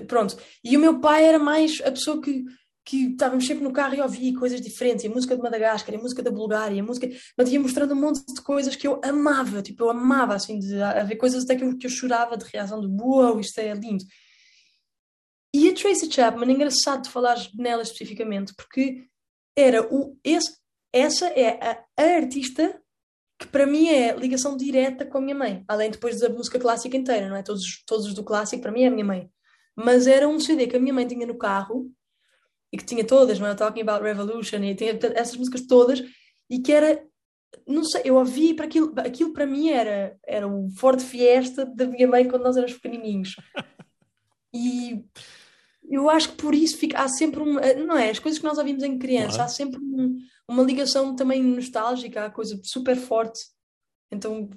pronto. E o meu pai era mais a pessoa que, que estávamos sempre no carro e ouvia coisas diferentes, a música de Madagascar, a música da Bulgária, a música, mas ia mostrando um monte de coisas que eu amava, tipo, eu amava, assim, de haver coisas até que eu, que eu chorava de reação de uau, isto é lindo. E a Tracy Chapman, é engraçado de falar nela especificamente, porque era o, esse, essa é a artista que para mim é ligação direta com a minha mãe, além depois da música clássica inteira, não é? Todos, todos os do clássico, para mim é a minha mãe. Mas era um CD que a minha mãe tinha no carro e que tinha todas, não é? Talking About Revolution e tinha essas músicas todas e que era, não sei, eu ouvi para aquilo, aquilo para mim era, era o Ford Fiesta da minha mãe quando nós éramos pequenininhos. E eu acho que por isso fica, há sempre um, não é? As coisas que nós ouvimos em criança, claro. há sempre um, uma ligação também nostálgica, há coisa super forte. Então,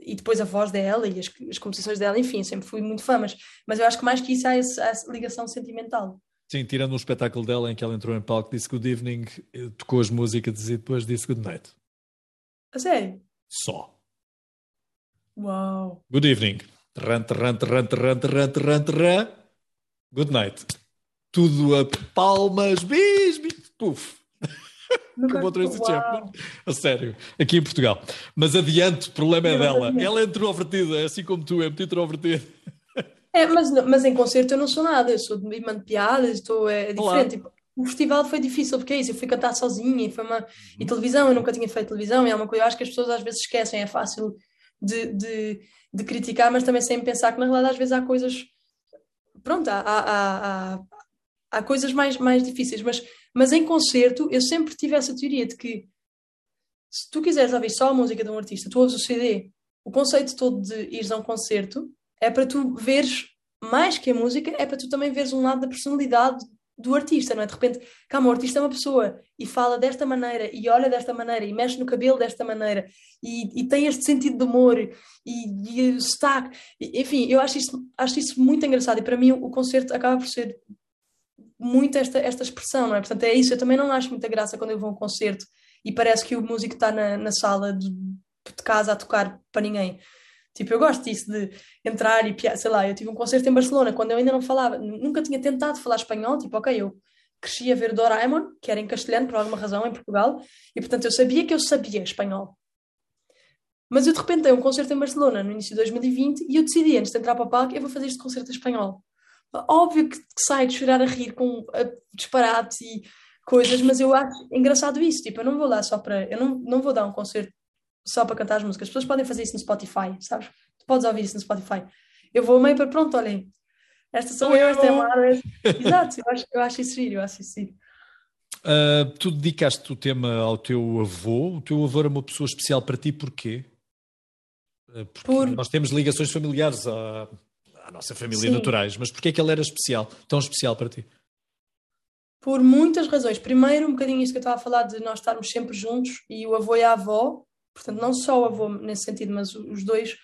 e depois a voz dela e as, as composições dela, enfim, sempre fui muito fã, mas, mas eu acho que mais que isso há essa, essa ligação sentimental. Sim, tirando um espetáculo dela em que ela entrou em palco, disse good evening, eh, tocou as músicas e depois disse good night. A sério? Só. Uau. Good evening. Terran, terran, terran, terran, terran, terran, terran. Good night. Tudo a palmas, bis, bis, puf. Como outra Tracy Chapman. A sério, aqui em Portugal. Mas adiante, o problema é dela. Ela é introvertida, assim como tu, é muito introvertida. É, mas, mas em concerto eu não sou nada, eu sou de de piadas, estou, é diferente. Tipo, o festival foi difícil, porque é isso, eu fui cantar sozinha e foi uma. E uhum. televisão, eu nunca tinha feito televisão, e é uma coisa, eu acho que as pessoas às vezes esquecem, é fácil de, de, de criticar, mas também sem pensar que na realidade às vezes há coisas. Pronto, há, há, há, há coisas mais, mais difíceis, mas mas em concerto, eu sempre tive essa teoria de que se tu quiseres ouvir só a música de um artista, tu ouves o CD. O conceito todo de ires a um concerto é para tu veres mais que a música, é para tu também veres um lado da personalidade do artista, não é? De repente, calma, o artista é uma pessoa e fala desta maneira, e olha desta maneira, e mexe no cabelo desta maneira, e, e tem este sentido de humor, e, e o sotaque. Enfim, eu acho isso, acho isso muito engraçado, e para mim o concerto acaba por ser muito esta, esta expressão, não é? Portanto, é isso. Eu também não acho muita graça quando eu vou a um concerto e parece que o músico está na, na sala de, de casa a tocar para ninguém. Tipo, eu gosto disso de entrar e, sei lá, eu tive um concerto em Barcelona quando eu ainda não falava, nunca tinha tentado falar espanhol, tipo, ok, eu cresci a ver Doraemon, que era em castelhano por alguma razão em Portugal, e portanto eu sabia que eu sabia espanhol. Mas eu de repente dei um concerto em Barcelona no início de 2020 e eu decidi, antes de entrar para o palco, eu vou fazer este concerto em espanhol. Óbvio que, sai de chorar a rir com disparates e coisas, mas eu acho engraçado isso. Tipo, eu não vou lá só para. Eu não, não vou dar um concerto só para cantar as músicas. As pessoas podem fazer isso no Spotify, sabes? Tu podes ouvir isso no Spotify. Eu vou meio para pronto, olhem. Esta sou eu, esta é a Mara. Exato, eu acho, eu acho isso giro, eu acho isso giro. Uh, tu dedicaste o tema ao teu avô. O teu avô era uma pessoa especial para ti, porquê? Ah, porque Por... nós temos ligações familiares a, à nossa família Sim. naturais, mas porquê é que ele era especial, tão especial para ti? Por muitas razões. Primeiro, um bocadinho isso que eu estava a falar de nós estarmos sempre juntos e o avô e a avó, portanto, não só o avô nesse sentido, mas os dois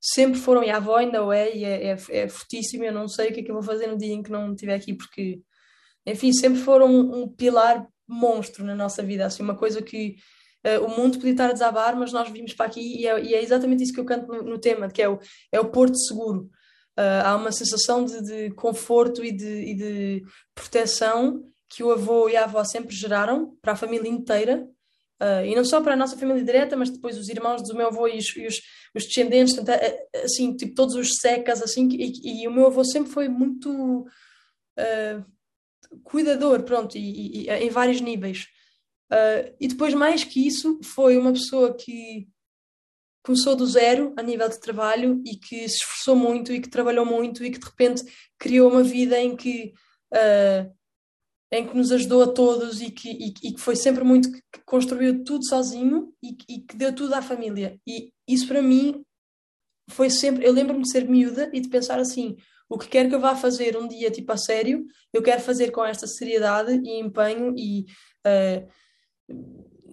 sempre foram, e a avó ainda o é, e é, é, é fortíssimo. Eu não sei o que é que eu vou fazer no dia em que não estiver aqui, porque, enfim, sempre foram um, um pilar monstro na nossa vida, assim, uma coisa que uh, o mundo podia estar a desabar, mas nós vimos para aqui e é, e é exatamente isso que eu canto no, no tema, que é o, é o porto seguro Uh, há uma sensação de, de conforto e de, e de, proteção que o avô e a avó sempre geraram para a família inteira. Uh, e não só para a nossa família direta, mas depois os irmãos do meu avô e os, e os, os descendentes, portanto, assim, tipo, todos os secas, assim, e, e, o meu avô sempre foi muito uh, cuidador, pronto, e, em vários níveis. E depois, mais que isso, foi uma pessoa que começou do zero a nível de trabalho e que se esforçou muito e que trabalhou muito e que de repente criou uma vida em que uh, em que nos ajudou a todos e que, e, e que foi sempre muito que construiu tudo sozinho e, e, que deu tudo à família. E isso para mim foi sempre eu lembro-me de ser miúda e de pensar assim o que quer que eu vá fazer um dia tipo a sério eu quero fazer com esta seriedade e empenho e uh,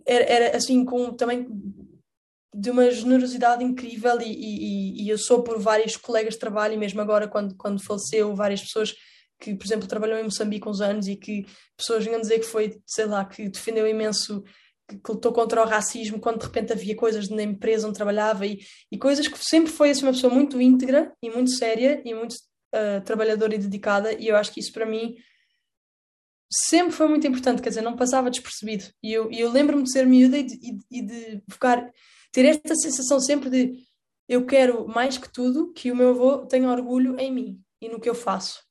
era, era assim com também de uma generosidade incrível e, e, e, eu sou por vários colegas de trabalho e mesmo agora quando, quando faleceu várias pessoas que, por exemplo, trabalhou em Moçambique uns anos e que pessoas vinham dizer que foi, sei lá, que defendeu imenso, que, que lutou contra o racismo quando de repente havia coisas na empresa onde trabalhava e, e coisas que sempre foi assim uma pessoa muito íntegra e muito séria e muito uh, trabalhadora e dedicada e eu acho que isso para mim sempre foi muito importante, quer dizer, não passava despercebido. E eu, eu lembro-me de ser miúda e de, e, e de ficar ter esta sensação sempre de eu quero mais que tudo que o meu avô tenha orgulho em mim e no que eu faço.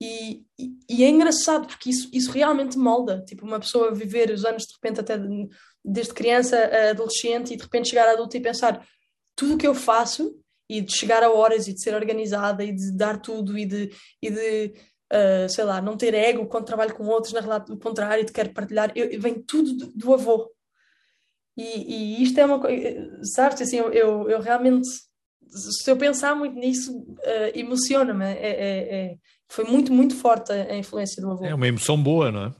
E, e, e, é engraçado porque isso, isso realmente molda. Tipo, uma pessoa viver os anos de repente, até de, desde criança a adolescente, e de repente chegar a adulto e pensar tudo o que eu faço e de chegar a horas e de ser organizada e de dar tudo e de, e de uh, sei lá, não ter ego quando trabalho com outros, na do contrário, de quero partilhar, eu, vem tudo do, do avô. E, e, isto é uma coisa, sabes, assim, eu, eu, eu, realmente, se eu pensar muito nisso, uh, emociona-me. É, é, é, foi muito, muito forte a, a, influência do avô. É uma emoção boa, não é?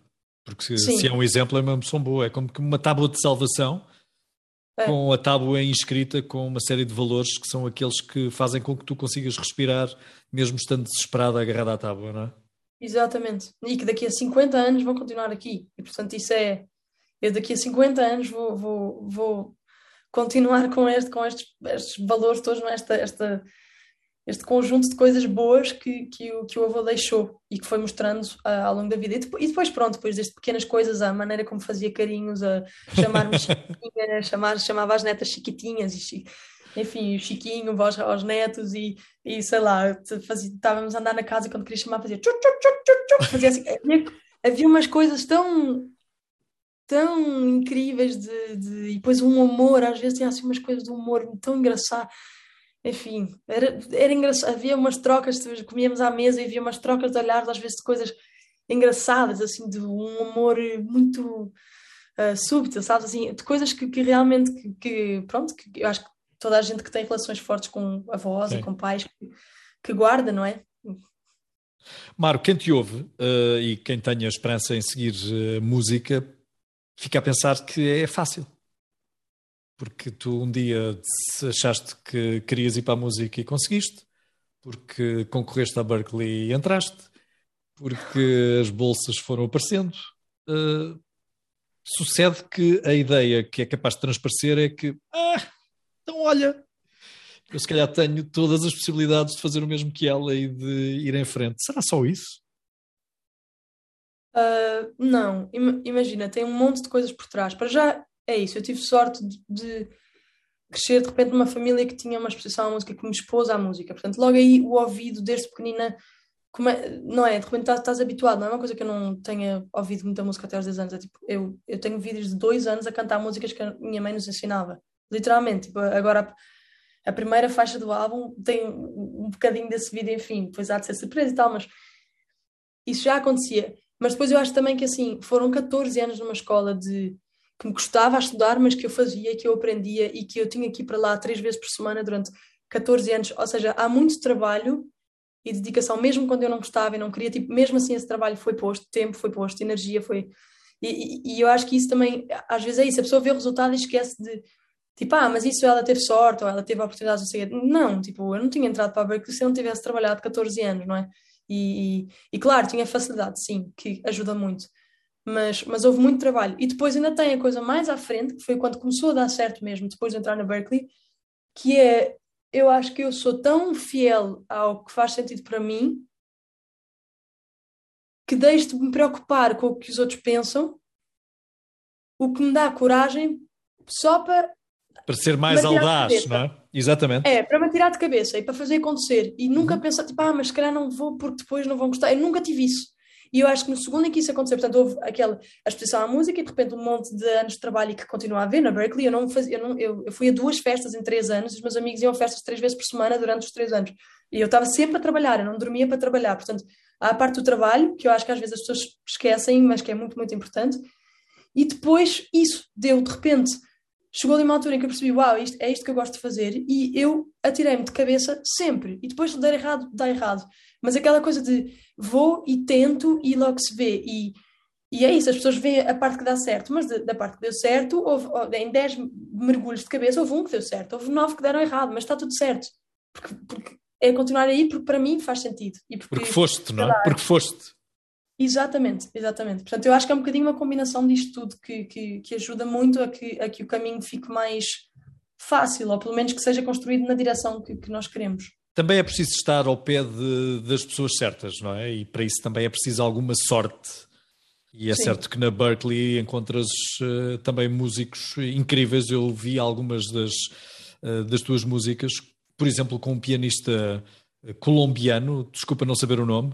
Porque se, se, é um exemplo, é uma emoção boa. É como uma tábua de salvação é. com a tábua inscrita com uma série de valores que são aqueles que fazem com que tu consigas respirar, mesmo estando desesperado agarrado à tábua, não é? Exatamente. E que daqui a 50 anos vão continuar aqui. E portanto, isso é eu daqui a 50 anos vou, vou, vou continuar com, este, com estes, estes valores todos, é? esta, esta, este conjunto de coisas boas que, que, o, que o avô deixou e que foi mostrando uh, ao longo da vida. E depois, e depois, pronto, depois destas pequenas coisas, a maneira como fazia carinhos, a chamar-me chiquitinha, chamar, chamava as netas chiquitinhas, e, enfim, o Chiquinho aos, aos netos e, e sei lá, fazia, estávamos a andar na casa e quando queria chamar fazia tchuc, tchuc, tchuc, fazia assim, havia, havia umas coisas tão tão incríveis de, de, e depois um humor, às vezes tinha assim umas coisas de humor tão engraçado. Enfim, era, era engraçado. Havia umas trocas, comíamos à mesa e havia umas trocas de olhares, às vezes de coisas engraçadas, assim, de um humor muito uh, súbito, sabes? Assim, de coisas que, que realmente, que, que, pronto, que eu acho que toda a gente que tem relações fortes com avós Sim. e com pais, que, que guarda, não é? Mário, quem te ouve uh, e quem tenha esperança em seguir uh, música fica a pensar que é fácil. Porque tu um dia achaste que querias ir para a música e conseguiste, porque concorreste à Berkeley e entraste, porque as bolsas foram aparecendo. Uh, sucede que a ideia que é capaz de transparecer é que, ah, então olha, eu se calhar tenho todas as possibilidades de fazer o mesmo que ela e de ir em frente. Será só isso? Uh, não, imagina, tem um monte de coisas por trás. Para já é isso, eu tive sorte de, de, crescer de repente numa família que tinha uma exposição à música, que me expôs à música. Portanto, logo aí o ouvido, desde pequenina, é, não é? De repente estás, estás, habituado, não é uma coisa que eu não tenha ouvido muita música até aos 10 anos. É tipo, eu, eu tenho vídeos de dois anos a cantar músicas que a minha mãe nos ensinava. Literalmente. Tipo, agora a, a primeira faixa do álbum tem um, um bocadinho desse vídeo, enfim, depois há de ser surpresa e tal, mas isso já acontecia. Mas depois eu acho também que assim, foram 14 anos numa escola de que me gostava a estudar, mas que eu fazia, que eu aprendia e que eu tinha ir para lá três vezes por semana durante 14 anos. Ou seja, há muito trabalho e dedicação, mesmo quando eu não gostava e não queria, tipo, mesmo assim esse trabalho foi posto, tempo foi posto, energia foi. E, e, e eu acho que isso também, às vezes é isso, a pessoa vê o resultado e esquece de, tipo, ah, mas isso ela teve sorte ou ela teve a oportunidade de ser. Não, tipo, eu não tinha entrado para a Berkeley se eu não tivesse trabalhado 14 anos, não é? E, e, claro, tinha facilidade, sim, que ajuda muito. Mas, mas houve muito trabalho. E depois ainda tem a coisa mais à frente, que foi quando começou a dar certo mesmo, depois de entrar na Berkeley, que é eu acho que eu sou tão fiel ao que faz sentido para mim que deixo de me preocupar com o que os outros pensam, o que me dá coragem só para. Para ser mais audaz, não é? Exatamente. É, para me tirar de cabeça e para fazer acontecer. E nunca uhum. pensar, tipo, ah, mas se calhar não vou porque depois não vão gostar. Eu nunca tive isso. E eu acho que no segundo em que isso aconteceu, portanto, houve aquela a exposição à música e de repente um monte de anos de trabalho que continua a haver na Berkeley. Eu, não fazia, eu, não, eu, eu fui a duas festas em três anos, os meus amigos iam a festas três vezes por semana durante os três anos. E eu estava sempre a trabalhar, eu não dormia para trabalhar. Portanto, há a parte do trabalho, que eu acho que às vezes as pessoas esquecem, mas que é muito, muito importante. E depois isso deu, de repente, chegou ali uma altura em que eu percebi, uau, isto, é isto que eu gosto de fazer, e eu atirei-me de cabeça sempre. E depois de dar errado, dá errado. Mas aquela coisa de vou e tento e logo se vê. E, e é isso, as pessoas veem a parte que dá certo, mas da, parte que deu certo, houve, em 10 mergulhos de cabeça, houve um que deu certo, houve 9 que deram errado, mas está tudo certo. Porque, porque é continuar aí porque para mim faz sentido. E porque, porque foste, não é? Porque foste. Exatamente, exatamente. Portanto, eu acho que é um bocadinho uma combinação disto tudo que, que, que ajuda muito a que, a que o caminho fique mais fácil, ou pelo menos que seja construído na direção que, que nós queremos. Também é preciso estar ao pé de, das pessoas certas, não é? E para isso também é preciso alguma sorte. E é Sim. certo que na Berkeley encontras uh, também músicos incríveis. Eu vi algumas das, uh, das tuas músicas, por exemplo, com um pianista eh, colombiano, desculpa não saber o nome.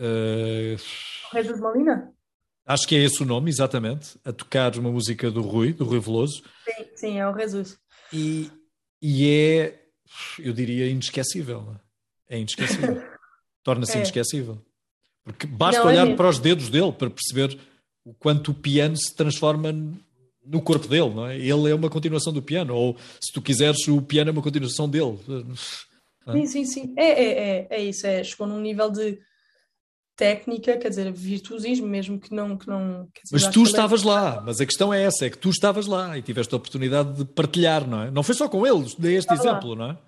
Uh, Jesus Molina? Acho que é esse o nome, exatamente, a tocar uma música do Rui, do Rui Veloso. Sim, sim, é o Jesus. E, e é, eu diria, inesquecível. É, é inesquecível. Torna-se é. inesquecível. Porque basta Não, é olhar é para os dedos dele para perceber o quanto o piano se transforma no corpo dele, não é? Ele é uma continuação do piano, ou se tu quiseres, o piano é uma continuação dele. Sim, sim, sim. É, é, é, é isso, é, chegou num nível de técnica, quer dizer, virtuosismo mesmo que não... Que não dizer, mas tu estavas lá, mas a questão é essa, é que tu estavas lá e tiveste a oportunidade de partilhar, não é? Não foi só com eles, dei este Estava exemplo, lá. não é?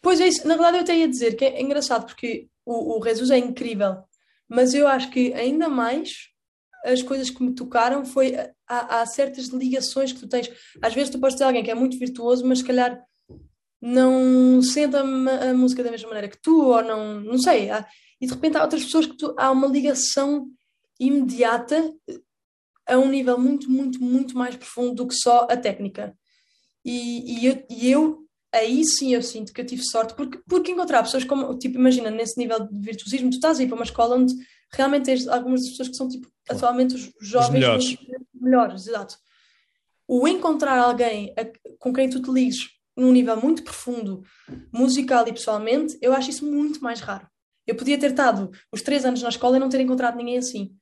Pois é isso, na verdade eu tenho a dizer que é engraçado porque o, o Jesus é incrível, mas eu acho que ainda mais as coisas que me tocaram foi há, há, certas ligações que tu tens. Às vezes tu podes ter alguém que é muito virtuoso, mas se calhar não sente a, a música da mesma maneira que tu, ou não, não sei. Há, e de repente há outras pessoas que tu, há uma ligação imediata a um nível muito, muito, muito mais profundo do que só a técnica. E, e, eu, e eu, aí sim eu sinto que eu tive sorte, porque, porque encontrar pessoas como, tipo, imagina, nesse nível de virtuosismo, tu estás aí para uma escola onde realmente tens algumas das pessoas que são, tipo, atualmente os jovens os melhores. melhores, exato. O encontrar alguém a, com quem tu te ligues num nível muito profundo, musical e pessoalmente, eu acho isso muito mais raro. Eu podia ter estado os três anos na escola e não ter encontrado ninguém assim.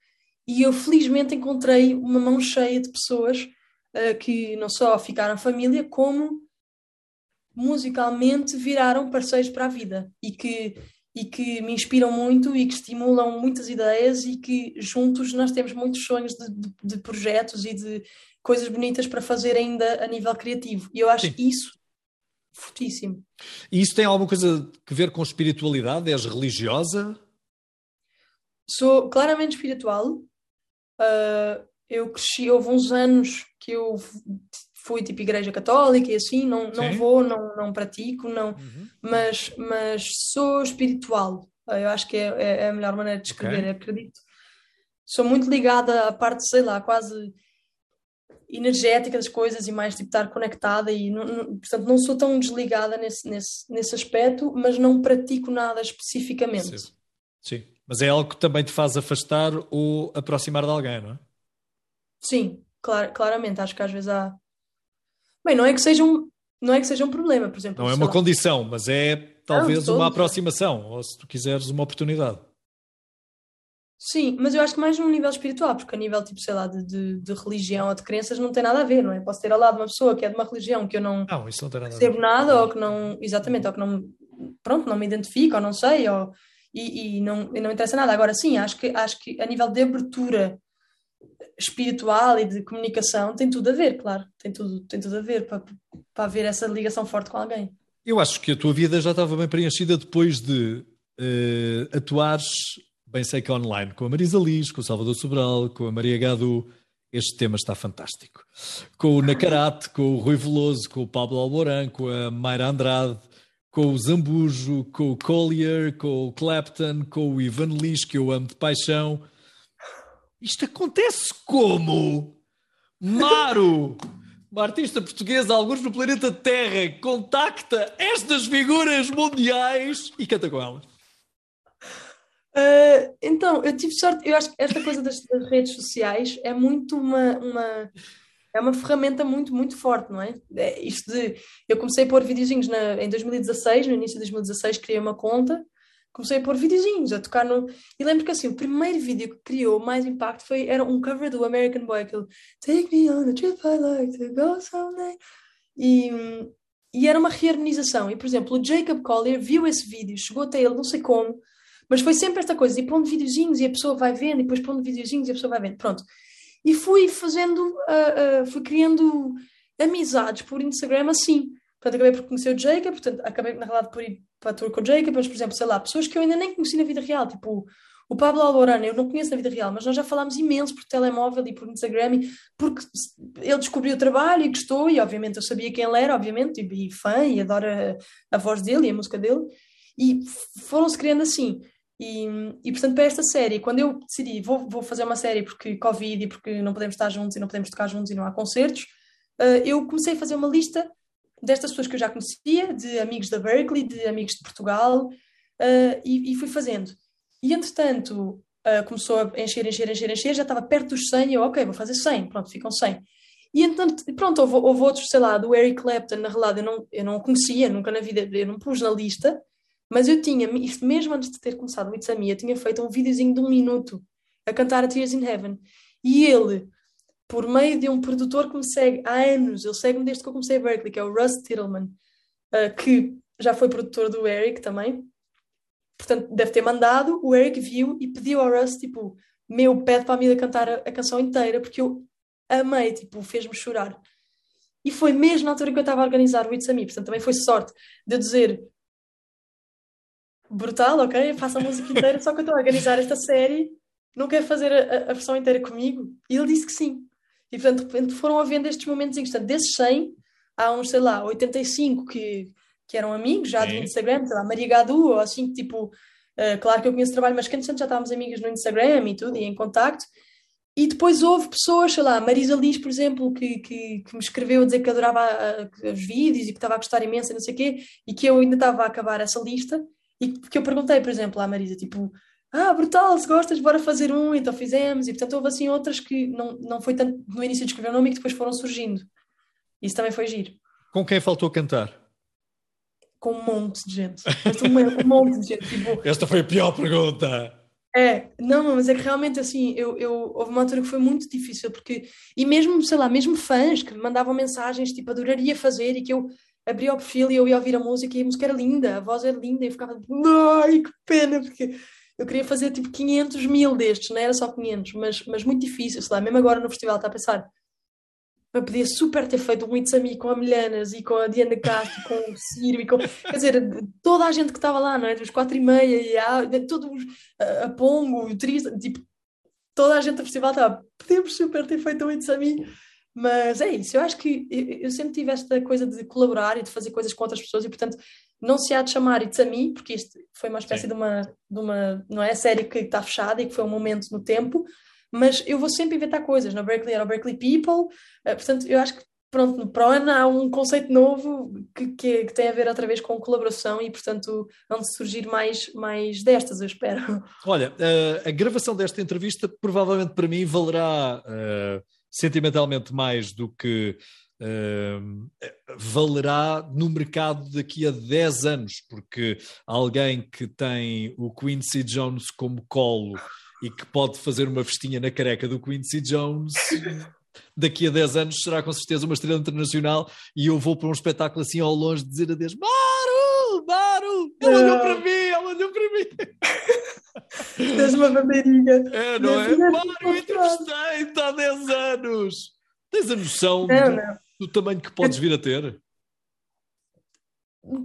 E eu felizmente encontrei uma mão cheia de pessoas uh, que não só ficaram família, como musicalmente viraram parceiros para a vida e que e que me inspiram muito e que estimulam muitas ideias e que juntos nós temos muitos sonhos de, de, de projetos e de coisas bonitas para fazer ainda a nível criativo. E eu acho Sim. isso fortíssimo. E isso tem alguma coisa a ver com espiritualidade? És religiosa? Sou claramente espiritual. Uh, eu cresci, houve uns anos que eu fui tipo igreja católica e assim, não, não vou, não, não pratico, não, uhum. mas, mas sou espiritual. Eu acho que é, é, é a melhor maneira de descrever, okay. acredito. Sou muito ligada à parte, sei lá, quase energética das coisas e mais tipo estar conectada e não, não, portanto não sou tão desligada nesse, nesse, nesse aspecto, mas não pratico nada especificamente. Sim. Sim. Mas é algo que também te faz afastar ou aproximar de alguém, não é? Sim, clar, claramente. Acho que às vezes há, Bem, não é que seja um, não é que seja um problema, por exemplo. Não é uma lá. condição, mas é talvez não, uma aproximação, ou se tu quiseres uma oportunidade. Sim, mas eu acho que mais num nível espiritual, porque a nível, tipo, sei lá, de, de, de, religião ou de crenças não tem nada a ver, não é? Posso ter ao lado uma pessoa que é de uma religião que eu não, não, isso não tem nada percebo nada, ou que não, exatamente, ou que não, pronto, não me identifico, ou não sei, ou, e, e, não, e não interessa nada. Agora, sim, acho que, acho que a nível de abertura espiritual e de comunicação tem tudo a ver, claro, tem tudo, tem tudo a ver para, para haver essa ligação forte com alguém. Eu acho que a tua vida já estava bem preenchida depois de uh, atuares, bem que online, com a Marisa Liz, com o Salvador Sobral, com a Maria Gadu. Este tema está fantástico. Com o Nacarate, com o Rui Veloso, com o Pablo Alborán, com a Mayra Andrade, com o Zambujo, com o Collier, com o Clapton, com o Ivan Lins, que eu amo de paixão. Isto acontece como? Maro, uma artista portuguesa, alguns no planeta Terra, contacta estas figuras mundiais e canta com elas. Uh, então, eu tive sorte, eu acho que esta coisa das, das redes sociais é muito uma, uma, é uma ferramenta muito, muito forte, não é? é isto de, eu comecei a pôr videozinhos na, em 2016, no início de 2016 criei uma conta, comecei a pôr videozinhos, a tocar no... E lembro que assim, o primeiro vídeo que criou mais impacto foi, era um cover do American Boy, aquele Take me on a trip I like to go someday. E, e era uma reharmonização. E, por exemplo, o Jacob Collier viu esse vídeo, chegou até ele, não sei como, mas foi sempre esta coisa, e pondo videozinhos e a pessoa vai vendo, e depois pondo videozinhos e a pessoa vai vendo. Pronto. E fui fazendo, uh, uh, fui criando amizades por Instagram assim. Portanto, acabei por conhecer o Jacob, portanto, acabei, na realidade, por ir para a tour com o Jacob, mas, por exemplo, sei lá, pessoas que eu ainda nem conheci na vida real, tipo o Pablo Alborano, eu não conheço na vida real, mas nós já falámos imenso por telemóvel e por Instagram, porque ele descobriu o trabalho e gostou, e obviamente eu sabia quem ele era, obviamente, e, e fã, e adoro a, a voz dele e a música dele, e foram-se criando assim. E, e, portanto, para esta série, quando eu decidi, vou, vou fazer uma série porque Covid e porque não podemos estar juntos e não podemos tocar juntos e não há concertos, uh, eu comecei a fazer uma lista destas pessoas que eu já conhecia, de amigos da Berkeley, de amigos de Portugal, uh, e, e, fui fazendo. E entretanto, uh, começou a encher, encher, encher, encher, já estava perto dos 100, e eu, ok, vou fazer 100, pronto, ficam 100. E então, pronto, houve, houve outros, sei lá, do Eric Clapton, na realidade eu não, eu não conhecia, nunca na vida, eu não pus na lista, mas eu tinha, mesmo antes de ter começado o It's a Me, eu tinha feito um videozinho de um minuto a cantar a Tears in Heaven. E ele, por meio de um produtor que me segue há anos, ele segue-me desde que eu comecei a Berkeley, que é o Russ Tittelman, uh, que já foi produtor do Eric também. Portanto, deve ter mandado, o Eric viu e pediu ao Russ, tipo, meu, pede para a Mida cantar a, a canção inteira, porque eu amei, tipo, fez-me chorar. E foi mesmo na altura que eu estava a organizar o It's a Me, portanto também foi sorte de eu dizer brutal, ok? Faço a música inteira, só que eu estou a organizar esta série, não quer fazer a, a, versão inteira comigo? E ele disse que sim. E portanto, de repente foram havendo estes momentos portanto, desses 100, há uns, sei lá, 85 que, que eram amigos já do Instagram, sei lá, Maria Gadu, ou assim, tipo, uh, claro que eu conheço o trabalho, mas que antes já estávamos amigas no Instagram e tudo, e em contacto. E depois houve pessoas, sei lá, Marisa Liz, por exemplo, que, que, que me escreveu a dizer que adorava a, a, os vídeos e que estava a gostar imenso e não sei o quê, e que eu ainda estava a acabar essa lista. E que eu perguntei, por exemplo, à Marisa, tipo, ah, brutal, se gostas, bora fazer um, então fizemos. E portanto houve assim outras que não, não foi tanto no início de escrever o nome e que depois foram surgindo. Isso também foi giro. Com quem faltou cantar? Com um monte de gente. um monte de gente. Tipo, Esta foi a pior pergunta. É, não, mas é que realmente assim, eu, eu, houve uma altura que foi muito difícil, porque, e mesmo, sei lá, mesmo fãs que me mandavam mensagens tipo, adoraria fazer e que eu abria o perfil e eu ia ouvir a música e a música era linda, a voz era linda e eu ficava, ai que pena, porque eu queria fazer tipo 500 mil destes, não era só 500, mas, mas muito difícil, sei lá, mesmo agora no festival está a pensar, eu podia super ter feito um It's a Me com a Milhanas e com a Diana Castro, com o Ciro e com, quer dizer, toda a gente que estava lá, não é? Dos quatro e meia e a, todos a, a Pongo, o Trista, tipo, toda a gente do festival estava, podíamos super ter feito um It's a Me mas é isso, eu acho que eu sempre tive esta coisa de colaborar e de fazer coisas com outras pessoas e, portanto, não se há de chamar It's a Me, porque isto foi uma espécie de uma, de uma, não é, série que está fechada e que foi um momento no tempo, mas eu vou sempre inventar coisas. Na Berkeley era o Berkeley People, uh, portanto, eu acho que, pronto, no ProAn há um conceito novo que, que, que, tem a ver outra vez com colaboração e, portanto, vão surgir mais, mais destas, eu espero. Olha, uh, a gravação desta entrevista provavelmente para mim valerá. Uh sentimentalmente mais do que uh, valerá no mercado daqui a 10 anos, porque alguém que tem o Quincy Jones como colo e que pode fazer uma festinha na careca do Quincy Jones. Daqui a 10 anos será com certeza uma estrela internacional e eu vou para um espetáculo assim ao longe dizer adeus. Maru! Maru! Ela olhou para mim! Ela olhou para mim! Tens uma bandeirinha. É, não é? Mário, entrevistei-te há 10 anos. Tens a noção não, do, não. do, tamanho que podes vir a ter?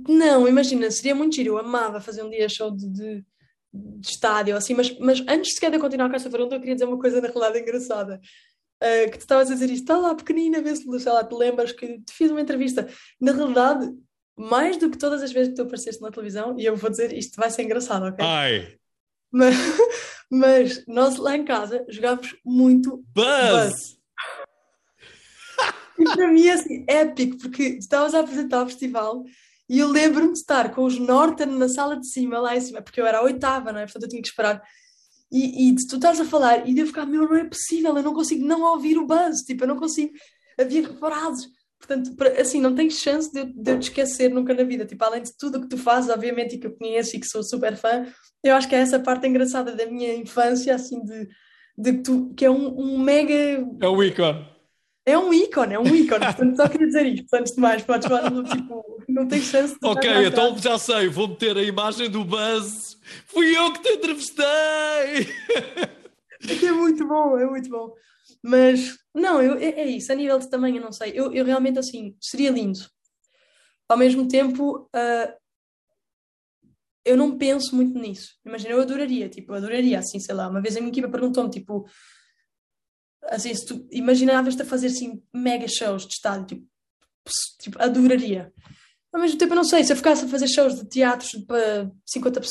Não, imagina, seria muito giro. Eu amava fazer um dia show de, de, de estádio, assim, mas, mas antes sequer de continuar com esta pergunta, eu queria dizer uma coisa na realidade engraçada. Uh, que tu estavas a dizer isto, está lá pequenina, vê se sei lá, te lembras que te fiz uma entrevista. Na realidade, mais do que todas as vezes que tu apareceste na televisão, e eu vou dizer, isto vai ser engraçado, ok? Ai! Mas, mas nós lá em casa jogámos muito Buzz! Buzz. E para mim é assim, épico, porque tu estavas a apresentar o festival e eu lembro-me de estar com os Norton na sala de cima, lá em cima, porque eu era a oitava, não é? Portanto eu tinha que esperar. E, e tu estás a falar e eu ficar, meu, não é possível, eu não consigo não ouvir o buzz, tipo, eu não consigo. Havia reparados. Portanto, assim, não tens chance de, de eu te esquecer nunca na vida. Tipo, além de tudo o que tu fazes, obviamente, e que eu conheço e que sou super fã, eu acho que é essa parte engraçada da minha infância, assim, de, de tu, que é um, um mega. É o ícone. É um ícone, é um ícone. Portanto, só queria dizer isto. Antes de mais, podes falar, tipo, não tens chance de. Ok, então já sei, vou meter a imagem do Buzz. Fui eu que te entrevistei! É muito bom, é muito bom. Mas, não, eu, é, é, isso, a nível de tamanho, não sei. Eu, eu realmente, assim, seria lindo. Ao mesmo tempo, uh, eu não penso muito nisso. Imagina, eu adoraria, tipo, eu adoraria, assim, sei lá. Uma vez a minha equipa perguntou-me, tipo, assim, se tu imaginavas-te a fazer, assim, mega shows de estádio, tipo, tipo, adoraria. Ao mesmo tempo, eu não sei, se eu ficasse a fazer shows de teatros para 50,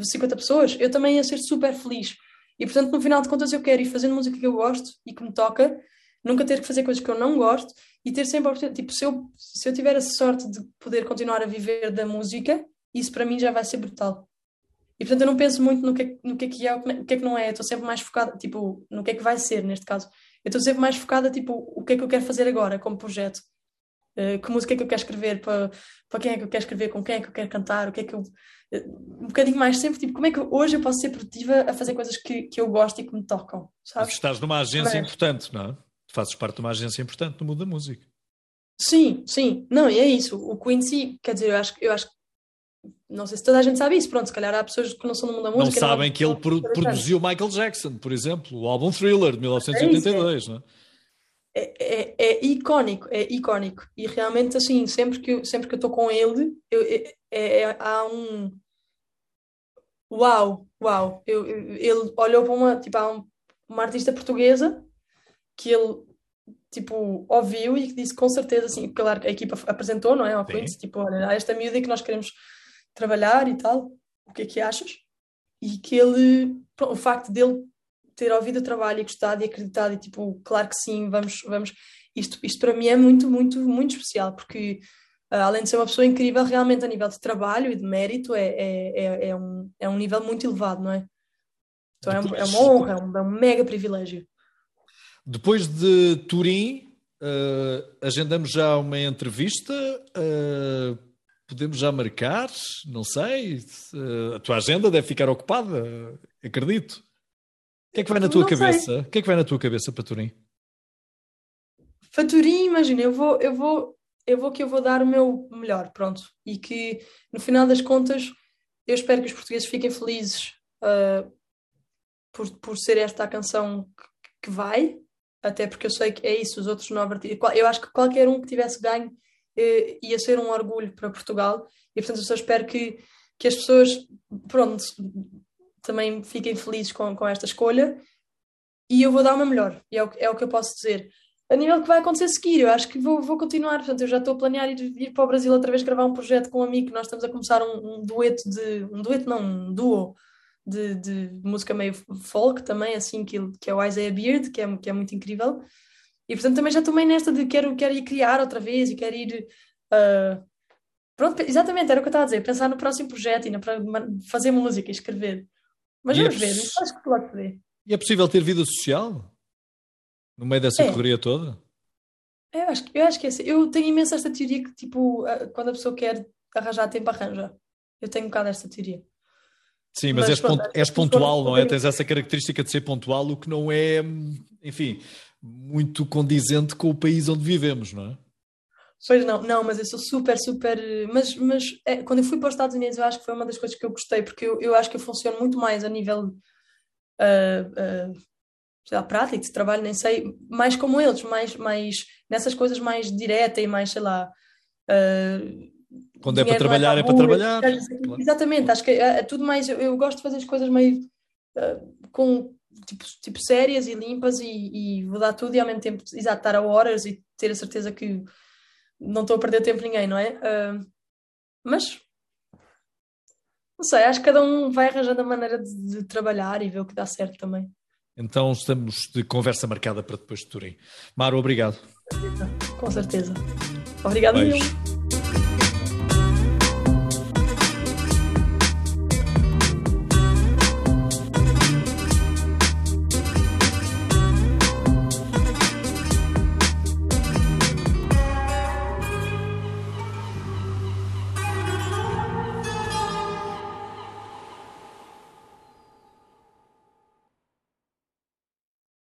50 pessoas, eu também ia ser super feliz. E portanto, no final de contas, eu quero ir fazendo música que eu gosto e que me toca, nunca ter que fazer coisas que eu não gosto e ter sempre a oportunidade. Tipo, se eu, se eu tiver a sorte de poder continuar a viver da música, isso para mim já vai ser brutal. E portanto, eu não penso muito no que, no que é que é, o que é que não é. Estou sempre mais focada, tipo, no que é que vai ser, neste caso. Eu estou sempre mais focada, tipo, o que é que eu quero fazer agora como projeto. Uh, que música é que eu quero escrever, para, para quem é que eu quero escrever, com quem é que eu quero cantar, o que é que eu. Um bocadinho mais sempre, tipo, como é que hoje eu posso ser produtiva a fazer coisas que, que eu gosto e que me tocam, sabes? Mas estás numa agência Mas... importante, não é? Fazes parte de uma agência importante no mundo da música. Sim, sim, não, e é isso. O Quincy, quer dizer, eu acho, eu acho não sei se toda a gente sabe isso, pronto, se calhar há pessoas que não são do mundo da música. Não sabem não, que ele pro, produziu Michael Jackson, por exemplo, o álbum Thriller de 1982, é é. não é? é, é, é, icónico, é icónico. E realmente, assim, sempre que eu, sempre que eu estou com ele, eu, é, é, há um. Uau, uau. Eu, eu, ele olhou para uma, tipo, um, uma artista portuguesa que ele tipo, ouviu e que disse com certeza, assim, claro, a equipa apresentou, não é? Ao Quincy, tipo, olha, há esta miúda que nós queremos trabalhar e tal, o que é que achas? E que ele, o facto dele ter ouvido o trabalho e gostado e acreditado e tipo, claro que sim, vamos, vamos. Isto, isto para mim é muito, muito, muito especial, porque além de ser uma pessoa incrível, realmente a nível de trabalho e de mérito é, é, é, é um, é um nível muito elevado, não é? Então é, é uma honra, é um, é um mega privilégio. Depois de Turim, uh, agendamos já uma entrevista. Uh, podemos já marcar? Não sei. Uh, a tua agenda deve ficar ocupada, acredito. O que é que vai na tua não cabeça? Sei. O que é que vai na tua cabeça para Turim? Para Turim, imagina, eu vou, eu vou, eu vou que eu vou dar o meu melhor, pronto. E que no final das contas eu espero que os portugueses fiquem felizes uh, por, por ser esta a canção que, que, vai, até porque eu sei que é isso, os outros nove artistas. Eu acho que qualquer um que tivesse ganho uh, ia ser um orgulho para Portugal, e portanto eu só espero que, que as pessoas, pronto, também fiquem felizes com, com esta escolha e eu vou dar uma melhor, e é o, é o que eu posso dizer. A nível que vai acontecer a seguir, eu acho que vou, vou continuar, portanto, eu já estou a planear ir, ir para o Brasil outra vez gravar um projeto com um amigo, que nós estamos a começar um, um dueto de, um dueto não, um duo de, de música meio folk também, assim, que, que é o Isaiah Beard, que é, que é muito incrível, e portanto também já estou meio nesta de quero, quero ir criar outra vez e quero ir... Uh, pronto, exatamente, era o que eu estava a dizer, pensar no próximo projeto e na, fazer música e escrever. Mas e vamos é ver, acho que pode ver. E é possível ter vida social? No meio dessa é. correria toda? Eu acho, eu acho que é assim. Eu tenho imensa esta teoria que, tipo, quando a pessoa quer arranjar tempo, arranja. Eu tenho um bocado esta teoria. Sim, mas, mas és, pronto, és pontual, não é? Tens essa característica de ser pontual, o que não é, enfim, muito condizente com o país onde vivemos, não é? Pois não, não, mas eu sou super, super. Mas, mas é, quando eu fui para os Estados Unidos, eu acho que foi uma das coisas que eu gostei, porque eu, eu acho que eu funciono muito mais a nível. Uh, uh, sei lá, prática, de trabalho, nem sei, mais como eles, mais, mais nessas coisas mais direta e mais, sei lá. Uh, quando é para trabalhar, é, é para trabalhar. Claro. Exatamente, acho que é, é, tudo mais. Eu, eu, gosto de fazer as coisas meio uh, com tipo, tipo sérias e limpas e, e vou dar tudo e ao mesmo tempo exato, estar a horas e ter a certeza que não estou a perder tempo ninguém, não é? Uh, Mas não sei, acho que cada um vai arranjando a maneira de, de trabalhar e ver o que dá certo também. Então estamos de conversa marcada para depois de Turim. Maro, obrigado. Com certeza. Obrigado, Beijo.